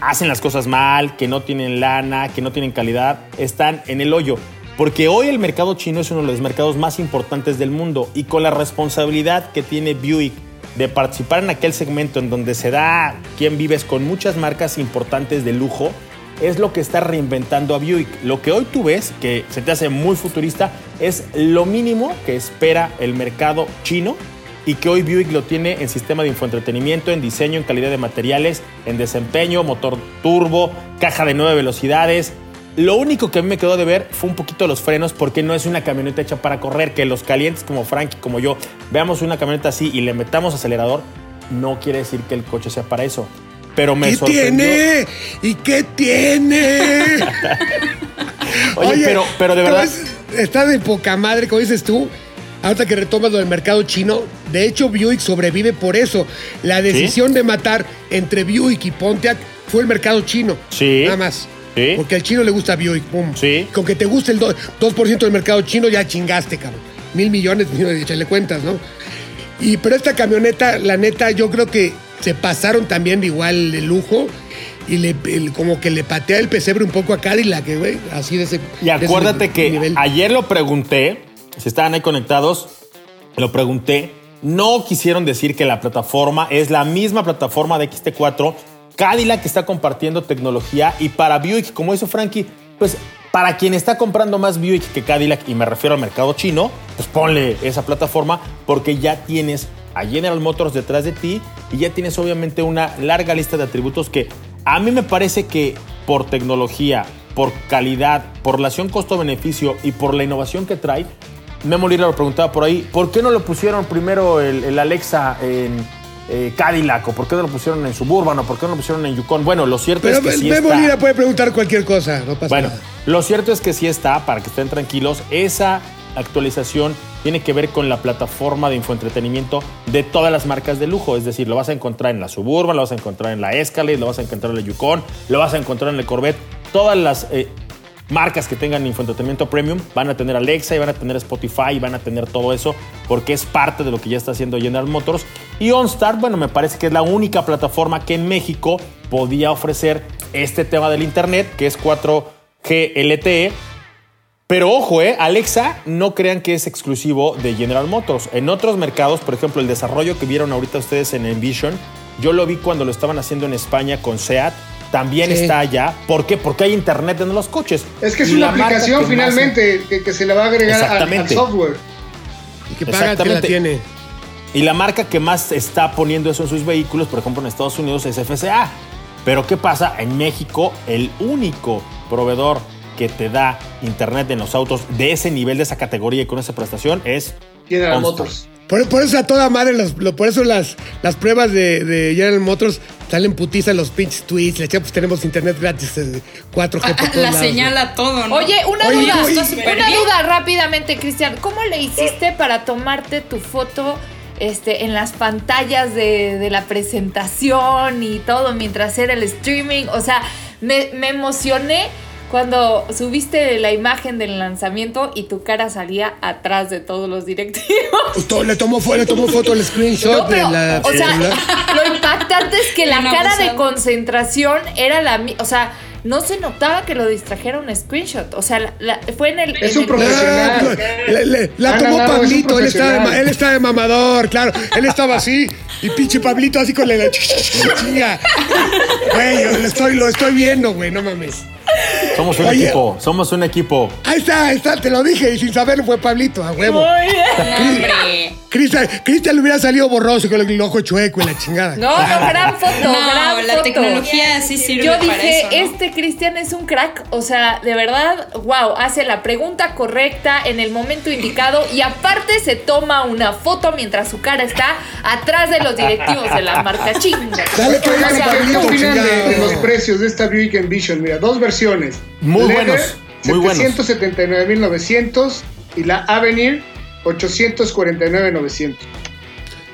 hacen las cosas mal, que no tienen lana, que no tienen calidad, están en el hoyo. Porque hoy el mercado chino es uno de los mercados más importantes del mundo y con la responsabilidad que tiene Buick de participar en aquel segmento en donde se da quien vives con muchas marcas importantes de lujo, es lo que está reinventando a Buick. Lo que hoy tú ves, que se te hace muy futurista, es lo mínimo que espera el mercado chino y que hoy Buick lo tiene en sistema de infoentretenimiento, en diseño, en calidad de materiales, en desempeño, motor turbo, caja de nueve velocidades. Lo único que a mí me quedó de ver fue un poquito los frenos porque no es una camioneta hecha para correr, que los calientes como Frankie, como yo, veamos una camioneta así y le metamos acelerador, no quiere decir que el coche sea para eso. Pero me ¿Qué sorprendió. tiene? ¿Y qué tiene? Oye, pero, pero de verdad. Está de poca madre, como dices tú. Ahorita que retomas lo del mercado chino, de hecho Buick sobrevive por eso. La decisión de matar entre Buick y Pontiac fue el mercado chino. Sí. Nada más. Sí. Porque al chino le gusta Buick, pum. Sí. Con que te guste el do- 2% del mercado chino, ya chingaste, cabrón. Mil millones, échale cuentas, ¿no? Y pero esta camioneta, la neta, yo creo que se pasaron también de igual de lujo. Y le, el- como que le patea el pesebre un poco a Cadillac, que, güey, así de ese Y ese acuérdate que nivel. ayer lo pregunté, si estaban ahí conectados, lo pregunté. No quisieron decir que la plataforma es la misma plataforma de XT4. Cadillac está compartiendo tecnología y para Buick, como hizo Frankie, pues para quien está comprando más Buick que Cadillac, y me refiero al mercado chino, pues ponle esa plataforma porque ya tienes a General Motors detrás de ti y ya tienes obviamente una larga lista de atributos que a mí me parece que por tecnología, por calidad, por relación costo-beneficio y por la innovación que trae, Memo Lira lo preguntaba por ahí, ¿por qué no lo pusieron primero el, el Alexa en eh, Cadillac? ¿O por qué no lo pusieron en Suburban? ¿O por qué no lo pusieron en Yukon? Bueno, lo cierto Pero es que sí Memo está. Lira puede preguntar cualquier cosa, no pasa Bueno, nada. lo cierto es que sí está, para que estén tranquilos, esa actualización tiene que ver con la plataforma de infoentretenimiento de todas las marcas de lujo. Es decir, lo vas a encontrar en la Suburban, lo vas a encontrar en la Escalade, lo vas a encontrar en la Yukon, lo vas a encontrar en el Corvette. Todas las eh, marcas que tengan infoentretenimiento premium van a tener Alexa y van a tener Spotify y van a tener todo eso porque es parte de lo que ya está haciendo General Motors. Y OnStar, bueno, me parece que es la única plataforma que en México podía ofrecer este tema del Internet, que es 4G LTE. Pero ojo, eh, Alexa, no crean que es exclusivo de General Motors. En otros mercados, por ejemplo, el desarrollo que vieron ahorita ustedes en Envision, yo lo vi cuando lo estaban haciendo en España con SEAT, también Sí. está allá. ¿Por qué? Porque hay internet en los coches. Es que es Y una aplicación que más- finalmente que, que se le va a agregar al- al, Exactamente. software. Y que paga que la Exactamente. tiene. Y la marca que más está poniendo eso en sus vehículos, por ejemplo en Estados Unidos, es FCA. Pero ¿qué pasa? En México, el único proveedor que te da internet en los autos de ese nivel, de esa categoría y con esa prestación es General. Motors. Por, por eso a toda madre, los- lo- por eso las, las pruebas de, de General Motors salen putiza los pinches tweets. Le echamos, pues tenemos internet gratis, eh, 4G por todos La lados. señala todo, ¿no? Oye, una Oye, duda, oye, una bien. duda rápidamente, Cristian. ¿Cómo le hiciste para tomarte tu foto este, en las pantallas de, de la presentación y todo mientras era el streaming? O sea, me, me emocioné cuando subiste la imagen del lanzamiento y tu cara salía atrás de todos los directivos. Le tomó, le tomó foto el screenshot No, pero, de la o sea, lo impactante es que la cara de concentración era la mi- o sea, no se notaba que lo distrajera un screenshot. O sea, la- la- fue en el. Es en un el- profesional. Le- le- la Ana tomó Pablito, él estaba, de, él estaba de mamador, claro. Él estaba así, y pinche Pablito así con la chinga. Güey, lo estoy, lo estoy viendo, güey, no mames. Somos un Oye. equipo, somos un equipo. Ahí está, ahí está, te lo dije, y sin saberlo fue Pablito, a huevo. Muy bien. Cristian, Cristian le hubiera salido borroso con el ojo chueco y la chingada. No, no, gran foto, No, gran la foto. tecnología sí sirve Yo para dije, eso, ¿no? este Cristian es un crack. O sea, de verdad, wow, hace la pregunta correcta en el momento indicado y aparte se toma una foto mientras su cara está atrás de los directivos de la marca chinga. Dale ¿qué- ¿qué Pablito, opinan de, de los precios de esta Buick Envision? Mira, dos versiones. Muy Leather, buenos, muy buenos. 779.900 y la Avenir 849.900.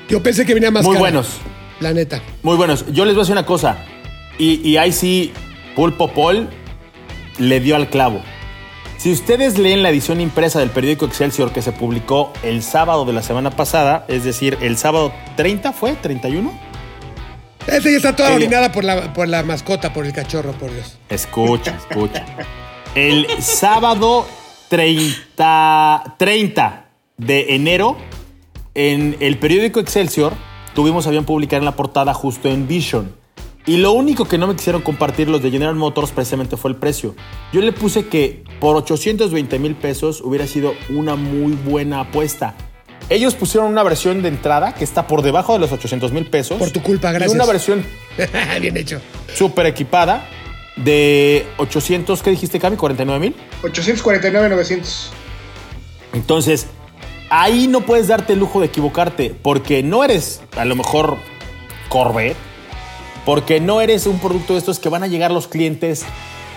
Yo pensé que venía más Muy cara, buenos. La neta. Muy buenos. Yo les voy a decir una cosa. Y, y ahí sí, Pulpo Paul le dio al clavo. Si ustedes leen la edición impresa del periódico Excelsior que se publicó el sábado de la semana pasada, es decir, el sábado 30 fue, 31. Esta ya está toda orinada por la, por la mascota, por el cachorro, por Dios. Escucha, escucha. El sábado 30, 30 de enero, en el periódico Excelsior, tuvimos a bien publicar en la portada justo en Vision. Y lo único que no me quisieron compartir los de General Motors precisamente fue el precio. Yo le puse que por 820 mil pesos hubiera sido una muy buena apuesta. Ellos pusieron una versión de entrada que está por debajo de los 800 mil pesos. Por tu culpa, Y gracias. una versión Bien hecho. súper equipada de 800, ¿qué dijiste, Cami? ¿49 mil? 849.900. Entonces, ahí no puedes darte el lujo de equivocarte porque no eres a lo mejor Corvette, porque no eres un producto de estos que van a llegar los clientes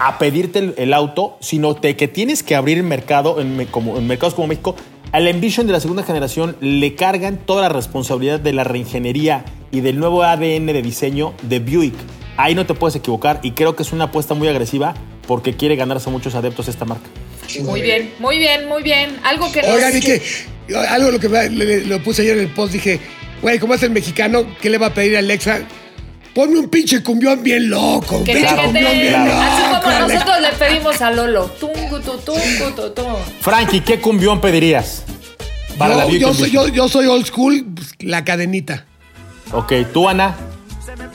a pedirte el, el auto, sino de que tienes que abrir el mercado en, como, en mercados como México. Al Envision de la segunda generación le cargan toda la responsabilidad de la reingeniería y del nuevo ADN de diseño de Buick. Ahí no te puedes equivocar y creo que es una apuesta muy agresiva porque quiere ganarse muchos adeptos esta marca. Muy bien, muy bien, muy bien. Algo que Oigan, que algo lo que me- le- lo puse ayer en el post, dije, güey, como es el mexicano, ¿qué le va a pedir a Alexa? Ponme un pinche cumbión bien loco, un que pinche cumbión bien claro. loco. Así como nosotros le pedimos a Lolo. Tungu, tu, tungu, tu, tu. Frankie, ¿qué cumbión pedirías? Para yo, soy, yo, yo soy old school, la cadenita. Ok, tú, Ana.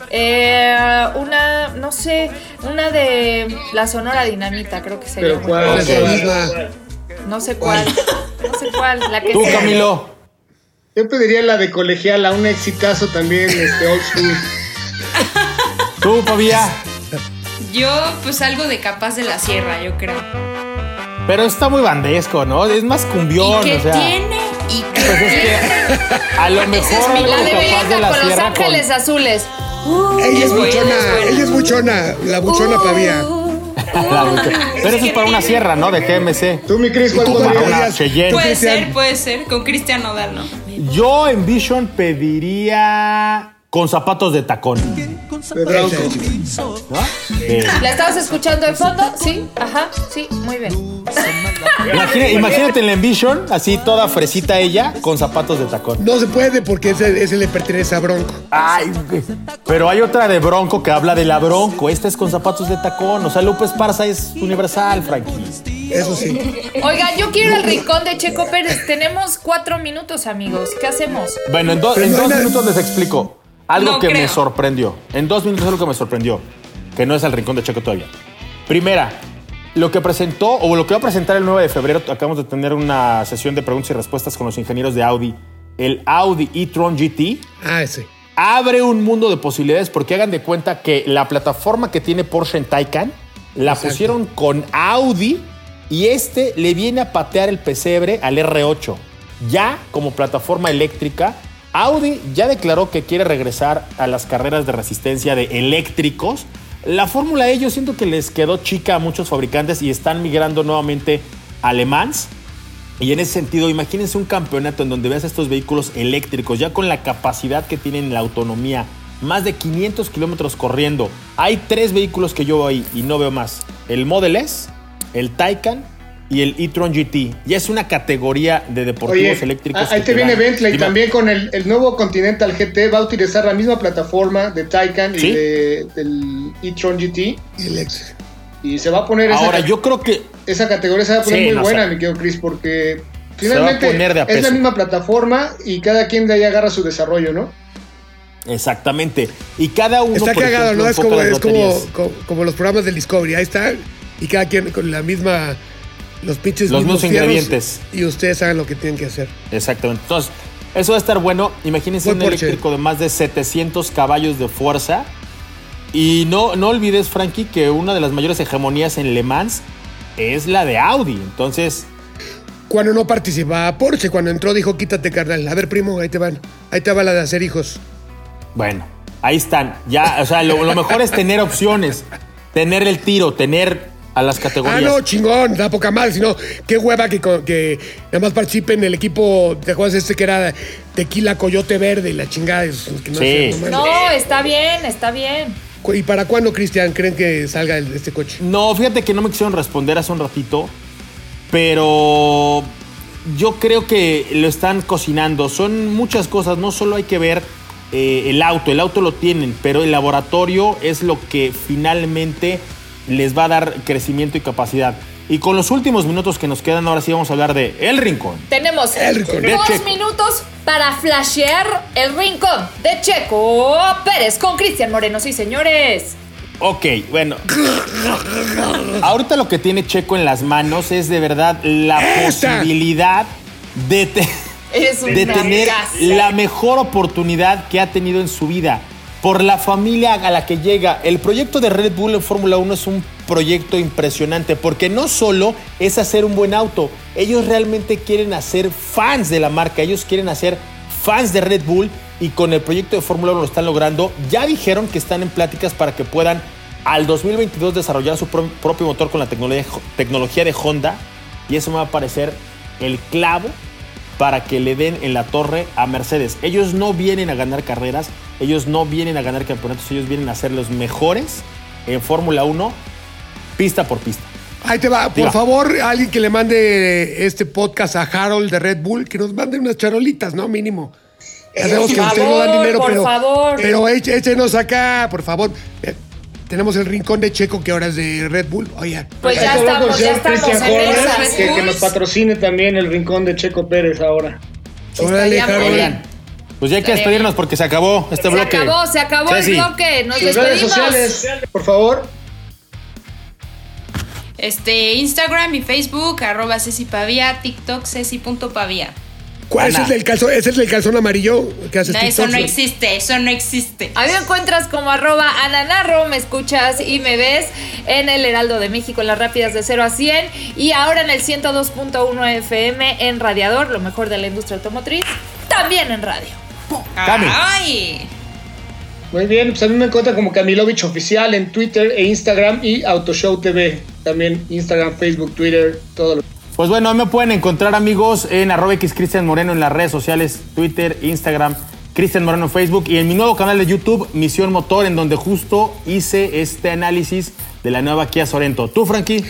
Eh, una, no sé, una de la Sonora Dinamita, creo que sería. Pero ¿cuál? No sé cuál. No sé cuál. La que Tú, sea. Camilo. Yo pediría la de colegiala, un exitazo también, este old school. Tú, Pavía. Yo, pues algo de capaz de la sierra, yo creo. Pero está muy bandesco, ¿no? Es más cumbión, ¿Y qué o sea. tiene? ¿Y qué Pues es que a lo mejor es algo La de capaz de Belinda la con Los Ángeles con. Azules. Ella es buchona, ella es buchona, la buchona pavía. La bucha- Pero eso es para una sierra, ¿no? De GMC. Tú, mi Cris, ¿cuál podrías? Puede ser, puede ser. Con Cristian Nodal, ¿no? Yo en Vision pediría con zapatos de tacón. ¿La estabas escuchando de fondo? Sí, ajá, sí, muy bien. imagina- imagínate en la Envision, así toda fresita ella, con zapatos de tacón. No se puede porque ese, ese le pertenece a Bronco. Ay, pero hay otra de Bronco que habla de la Bronco. Esta es con zapatos de tacón. O sea, Lupe Esparza es universal, Frankie. Eso sí. Oigan, yo quiero el rincón de Checo Pérez. Tenemos cuatro minutos, amigos. ¿Qué hacemos? Bueno, en, do- dos minutos les explico. Algo No que me sorprendió. En dos minutos algo que me sorprendió. Que no es el rincón de Checo todavía. Primera, lo que presentó o lo que va a presentar el 9 de febrero, acabamos de tener una sesión de preguntas y respuestas con los ingenieros de Audi. El Audi e-tron GT Ah, ese. abre un mundo de posibilidades porque hagan de cuenta que la plataforma que tiene Porsche en Taycan la Exacto. pusieron con Audi y este le viene a patear el pesebre al R8. Ya como plataforma eléctrica, Audi ya declaró que quiere regresar a las carreras de resistencia de eléctricos. La Fórmula E yo siento que les quedó chica a muchos fabricantes y están migrando nuevamente a. Y en ese sentido, imagínense un campeonato en donde veas estos vehículos eléctricos, ya con la capacidad que tienen la autonomía, más de 500 kilómetros corriendo. Hay tres vehículos que yo veo ahí y no veo más: el Model S, el Taycan y el e-tron GT. Ya es una categoría de deportivos Oye, eléctricos. ah, ahí te viene dan. Bentley Dime. también con el, el nuevo Continental GT. Va a utilizar la misma plataforma de Taycan ¿Sí? y de- del e-tron GT. Y el ex. Y se va a poner esa, Ahora, yo creo que esa categoría se va a poner Sí, muy no, buena, sea, mi querido Chris, porque se va a finalmente poner de a es la misma plataforma y cada quien de ahí agarra su desarrollo, ¿no? Exactamente. Y cada uno. Está por cagado, ejemplo, ¿no? Es como, es como, como, como los programas del Discovery. Ahí está. Y cada quien con la misma. Los pinches Los mismos ingredientes. Y ustedes saben lo que tienen que hacer. Exactamente. Entonces, eso va a estar bueno. Imagínense un eléctrico de más de 700 caballos de fuerza. Y no, no olvides, Frankie, que una de las mayores hegemonías en Le Mans es la de Audi. Entonces, Cuando no participaba Porsche, cuando entró dijo, quítate, carnal. A ver, primo, ahí te van. Ahí te va la de hacer hijos. bueno, ahí están. Ya, o sea, lo, lo mejor es tener opciones. Tener el tiro, tener a las Ah, categorías. no, chingón, da poca mal, sino qué hueva que, que nada más participe en el equipo, ¿te acuerdas este que era Tequila Coyote Verde y la chingada? es- que no Sí. no está bien, está bien. ¿Y para cuándo, Cristian, creen que salga el- este coche? No, fíjate que no me quisieron responder hace un ratito, pero yo creo que lo están cocinando. Son muchas cosas, no solo hay que ver eh, el auto, el auto lo tienen, pero el laboratorio es lo que finalmente les va a dar crecimiento y capacidad. Y con los últimos minutos que nos quedan, ahora sí vamos a hablar de El Rincón. Tenemos El rincón dos Checo. minutos para flashear el rincón de Checo Pérez con Cristian Moreno. Sí, señores. Ok, bueno. Ahorita lo que tiene Checo en las manos es de verdad la ¡Esa! posibilidad de, te- tener la mejor oportunidad que ha tenido en su vida. Por la familia a la que llega. El proyecto de Red Bull en Fórmula 1 es un proyecto impresionante porque no solo es hacer un buen auto, ellos realmente quieren hacer fans de la marca, ellos quieren hacer fans de Red Bull y con el proyecto de Fórmula 1 lo están logrando. Ya dijeron que están en pláticas para que puedan al 2022 desarrollar su pro- propio motor con la tecnología, tecnología de Honda y eso me va a parecer el clavo para que le den en la torre a Mercedes. Ellos no vienen a ganar carreras, ellos no vienen a ganar campeonatos, ellos vienen a ser los mejores en Fórmula 1, pista por pista. Ahí te va, por Diga. favor, alguien que le mande este podcast a Harold de Red Bull, que nos mande unas charolitas, ¿no? Mínimo. Ya sabemos que Por ustedes no dan favor, dinero, por pero, favor. pero éch- échenos acá, por favor. Eh, tenemos el rincón de Checo que ahora es de Red Bull. Oigan, Pues ya que estamos, ya estamos Christian en Horner, esas. que, que nos patrocine también el rincón de Checo Pérez ahora. órale, estaría muy Harold. Pues ya hay que despedirnos porque se acabó este Se bloque. acabó, se acabó Ceci. el bloque. Nos Sus redes sociales, por favor. Este, Instagram y Facebook, arroba Ceci Pavía, TikTok, Ceci.pavía. ¿Cuál es el del calzón? ¿Ese es el calzón amarillo que haces No, eso TikToks, no existe, eso no existe. A mí me encuentras como arroba ananarro, me escuchas y me ves en el Heraldo de México, en las rápidas de 0 a 100 y ahora en el 102.1 FM en Radiador, lo mejor de la industria automotriz, también en radio. Cami. Ay. Muy bien, pues a mí me encuentra como Camilovich Oficial en Twitter e Instagram y Autoshow TV. También Instagram, Facebook, Twitter, todo lo Pues bueno, me pueden encontrar amigos en arroba X Cristian Moreno en las redes sociales, Twitter, Instagram, Cristian Moreno en Facebook y en mi nuevo canal de YouTube, Misión Motor, en donde justo hice este análisis de la nueva Kia Sorento. ¿Tú, Frankie?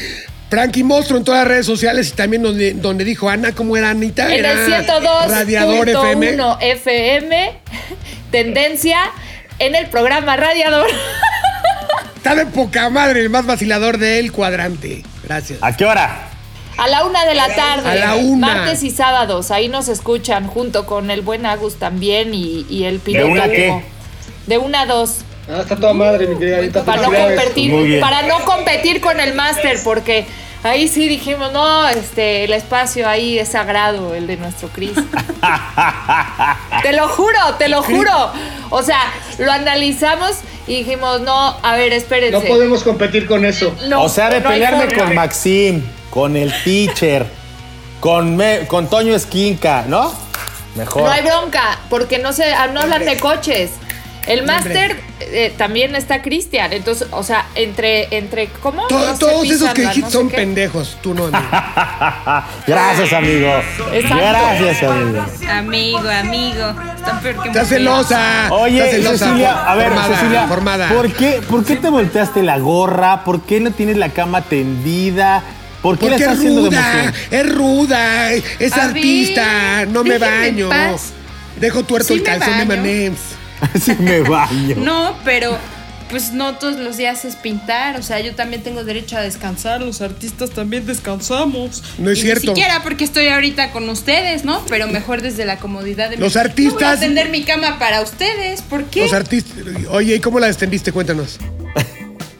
Frankie Monstruo en todas las redes sociales y también donde, donde dijo Ana, ¿cómo era Anita? En Era el Radiador FM. 102.1 FM, tendencia en el programa Radiador. Está de poca madre, el más vacilador del cuadrante. Gracias. ¿A qué hora? A la una de la tarde. A la una. Martes y sábados. Ahí nos escuchan junto con el buen Agus también y, y el piloto. una qué? Hugo. De una a dos. Ah, está toda madre, mi querida Anita. Para no competir, para no competir con el máster, porque ahí sí dijimos, no, este, el espacio ahí es sagrado, el de nuestro Cris. te lo juro, te lo juro. O sea, lo analizamos y dijimos, no, a ver, espérense. No podemos competir con eso. No, o sea, de no pelearme con Maxim, con el teacher, con, me- con Toño Esquinca, ¿no? Mejor. No hay bronca, porque no se no hablan de coches. El máster eh, también está Cristian, entonces, o sea, entre entre ¿cómo? To- No todos esos que dijiste no son qué. pendejos, tú no, amigo. Gracias, amigo. Exacto. Gracias, amigo. Amigo, amigo. Está peor que celosa. está Oye, celosa, Cecilia, a ver, formada, Cecilia, formada. ¿por qué, ¿por qué te volteaste la gorra? ¿Por qué no tienes la cama tendida? ¿Por qué la Porque estás es haciendo de ruda, emoción? es ruda, es A artista, no me baño. Dejo tuerto Sí el calzón de. Manems. Sí me baño. No, pero pues no todos los días es pintar, o sea, yo también tengo derecho a descansar, los artistas también descansamos. No es Y cierto. Ni siquiera porque estoy ahorita con ustedes, ¿no? Pero mejor desde la comodidad de mi- Los No voy a artistas- tender mi cama para ustedes, ¿por qué? Los artistas. Oye, ¿y cómo la extendiste? Cuéntanos.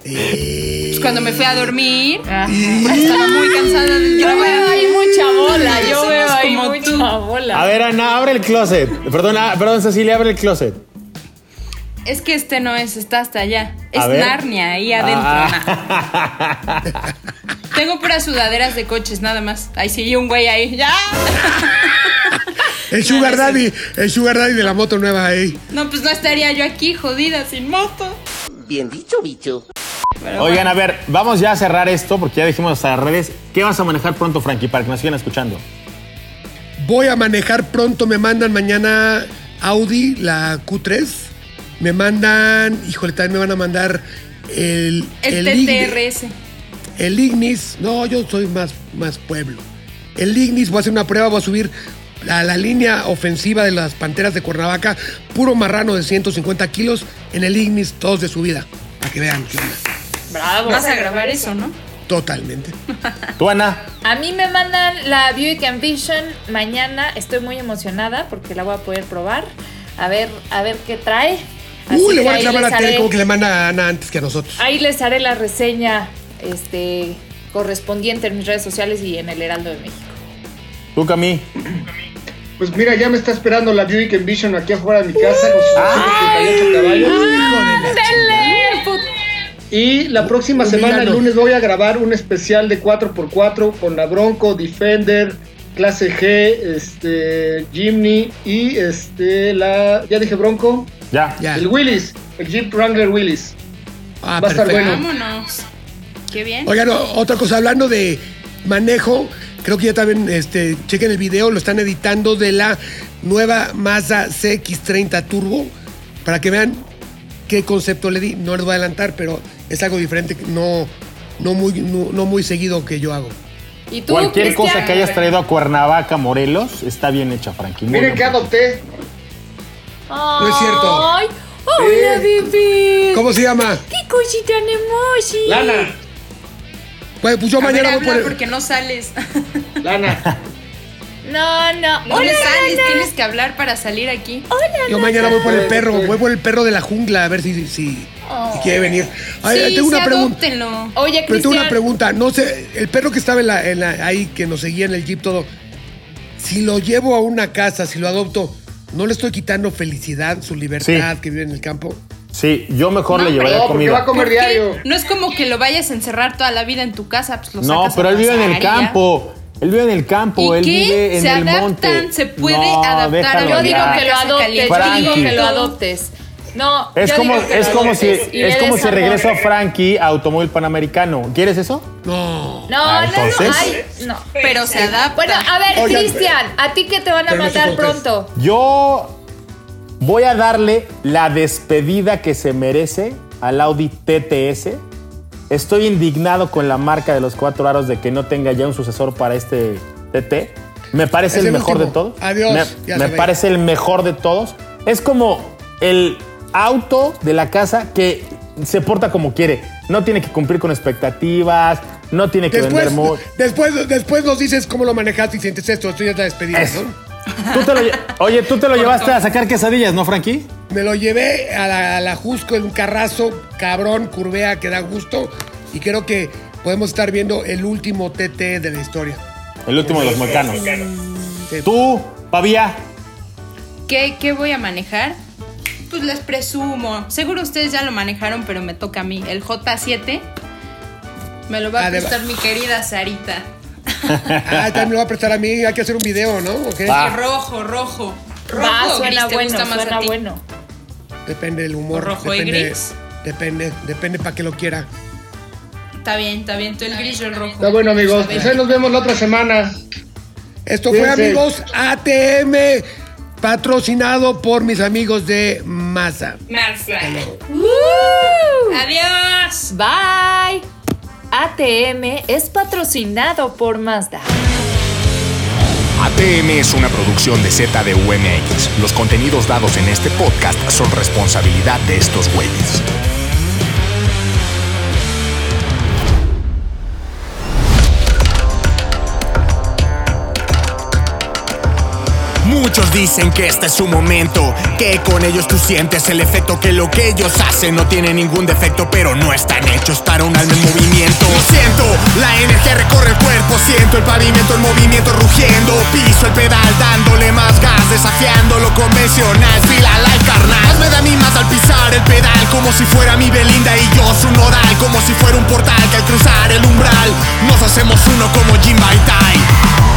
Pues cuando me fui a dormir, Ajá. estaba muy cansada Yo veo ahí mucha bola, yo veo ahí como mucha tú. bola. A ver, Ana, abre el closet. Perdón, perdón, Cecilia, abre el closet. Es que este no es, está hasta allá. A Es ver. Narnia, ahí adentro. Ah. nah. Tengo puras sudaderas de coches, nada más. Ahí sí, un güey ahí. ¡Ya! El Sugar Daddy, el Sugar Daddy de la moto nueva ahí. No, pues no estaría yo aquí jodida sin moto. Bien dicho, bicho. Pero Oigan, a ver, vamos ya a cerrar esto porque ya dijimos hasta las redes. ¿Qué vas a manejar pronto, Frankie, para que nos sigan escuchando? Voy a manejar pronto, me mandan mañana Audi, la Q3. Me mandan, híjole, también me van a mandar el, El, Ignis- TTRS. el Ignis. No, yo soy más, más pueblo. El Ignis, voy a hacer una prueba, voy a subir a la línea ofensiva de las Panteras de Cuernavaca, puro marrano de 150 kilos, en el Ignis, todos de subida, para que vean qué. Bravo. Vas a grabar eso, ¿no? Totalmente. ¿Tú, Ana? A mí me mandan la Buick Ambition mañana. Estoy muy emocionada porque la voy a poder probar. A ver, a ver qué trae. Así Uy, le voy a reclamar a Tere como que le manda a Ana antes que a nosotros. Ahí les haré la reseña este, correspondiente en mis redes sociales y en el Heraldo de México. ¿Tú, Cami? Pues mira, ya me está esperando la Buick Envision aquí afuera de mi casa con sus 138 caballos. Y la próxima semana, el lunes, voy a grabar un especial de 4x4 con la Bronco, Defender, Clase G, este, Jimny y este, la. Ya dije Bronco. Ya. Ya. El Willis, el Jeep Wrangler Willis. Ah, Va a estar bueno. Vámonos. Qué bien. Oigan, otra cosa, hablando de manejo, creo que ya también, este, chequen el video, lo están editando de la nueva Mazda CX30 Turbo, para que vean qué concepto le di. No les voy a adelantar, pero es algo diferente, no, no, muy, no, no muy seguido que yo hago. ¿Y tú, Cualquier cosa que hayas traído a Cuernavaca, Morelos, está bien hecha, Frankie. Miren que adopté. No es cierto. ¡Ay! ¡Hola, bebé! ¿Cómo se llama? ¡Qué cosita hermosa! Lana, Pues, pues yo A ver, mañana voy habla el- porque no sales. Lana. No, no. No ¡Hola, le sales, tienes que hablar para salir aquí. Yo mañana voy por el perro, voy por el perro de la jungla, a ver si, si, si quiere venir. Ay, sí, tengo una sí, pregunta. adóptenlo. Oye, Pero tengo una pregunta, no sé, el perro que estaba en la, en la- ahí, que nos seguía en el jeep todo, si lo llevo a una casa, si lo adopto, ¿no le estoy quitando felicidad, su libertad Sí. que vive en el campo? Sí, yo mejor No, le llevaría No, porque va a comida. comer. No es como que lo vayas a encerrar toda la vida en tu casa, pues lo No, sacas pero él vive en el campo. Él vive en el campo, ¿Y él qué? vive en Se el adaptan, monte. se puede No, adaptar Yo la digo que lo adoptes. Yo digo que lo adoptes. No, Es como, es como si, es como si regreso a Frankie a Automóvil Panamericano. ¿Quieres eso? No. No, Ah, no, no, entonces. ay, no. Pero se adapta. Bueno, a ver, Cristian, ¿a ti qué te van a contesta. pronto? Yo voy a darle la despedida que se merece al Audi TTS. Estoy indignado con la marca de los cuatro aros de que no tenga ya un sucesor para este TT. Me parece el el mejor último. de todos. Adiós, Me, parece el mejor de todos. Es como el auto de la casa que se porta como quiere. No tiene que cumplir con expectativas, no tiene que Después, vender mucho. después, después nos dices cómo lo manejaste y sientes esto, esto ya es la despedida, Eso. ¿no? Tú te lo lle- Oye, tú te lo llevaste a sacar quesadillas, ¿no, Frankie? Me lo llevé a la, a la Jusco en un carrazo, cabrón, curvea, que da gusto. Y creo que podemos estar viendo el último TT de la historia. El último de los mecanos. Sí. Tú, Pavía. ¿Qué, ¿Qué voy a manejar? Pues les presumo. Seguro ustedes ya lo manejaron, pero me toca a mí. El J7 me lo va a Ah, prestar mi querida Sarita. Ah, también me lo va a prestar a mí. Hay que hacer un video, ¿no? ¿O qué? Rojo, rojo. Rojo, Va, o suena gris, ¿te bueno, gusta más a suena ti? bueno. Depende del humor. ¿Rojo y gris? Depende, depende para que lo quiera. Está bien, está bien. Tú el gris, yo el rojo. Está bueno, amigos. Pues ahí nos vemos la otra semana. Esto fue, amigos, ATM, patrocinado por mis amigos de Masa. Adiós. Bye. ATM es patrocinado por Mazda. ATM es una producción de ZDUMX. Los contenidos dados en este podcast son responsabilidad de estos güeyes. Muchos dicen que este es su momento, que con ellos tú sientes el efecto que lo que ellos hacen no tiene ningún defecto, pero no están hechos para un alma en movimiento. Siento la energía recorre el cuerpo, siento el pavimento en movimiento rugiendo, piso el pedal dándole más gas, desafiando lo convencional, fila la carnal. Me da más al pisar el pedal como si fuera mi Belinda y yo su nodal, como si fuera un portal que al cruzar el umbral nos hacemos uno como Jim Baitai.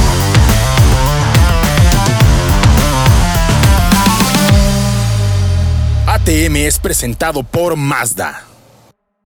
ATM es presentado por Mazda.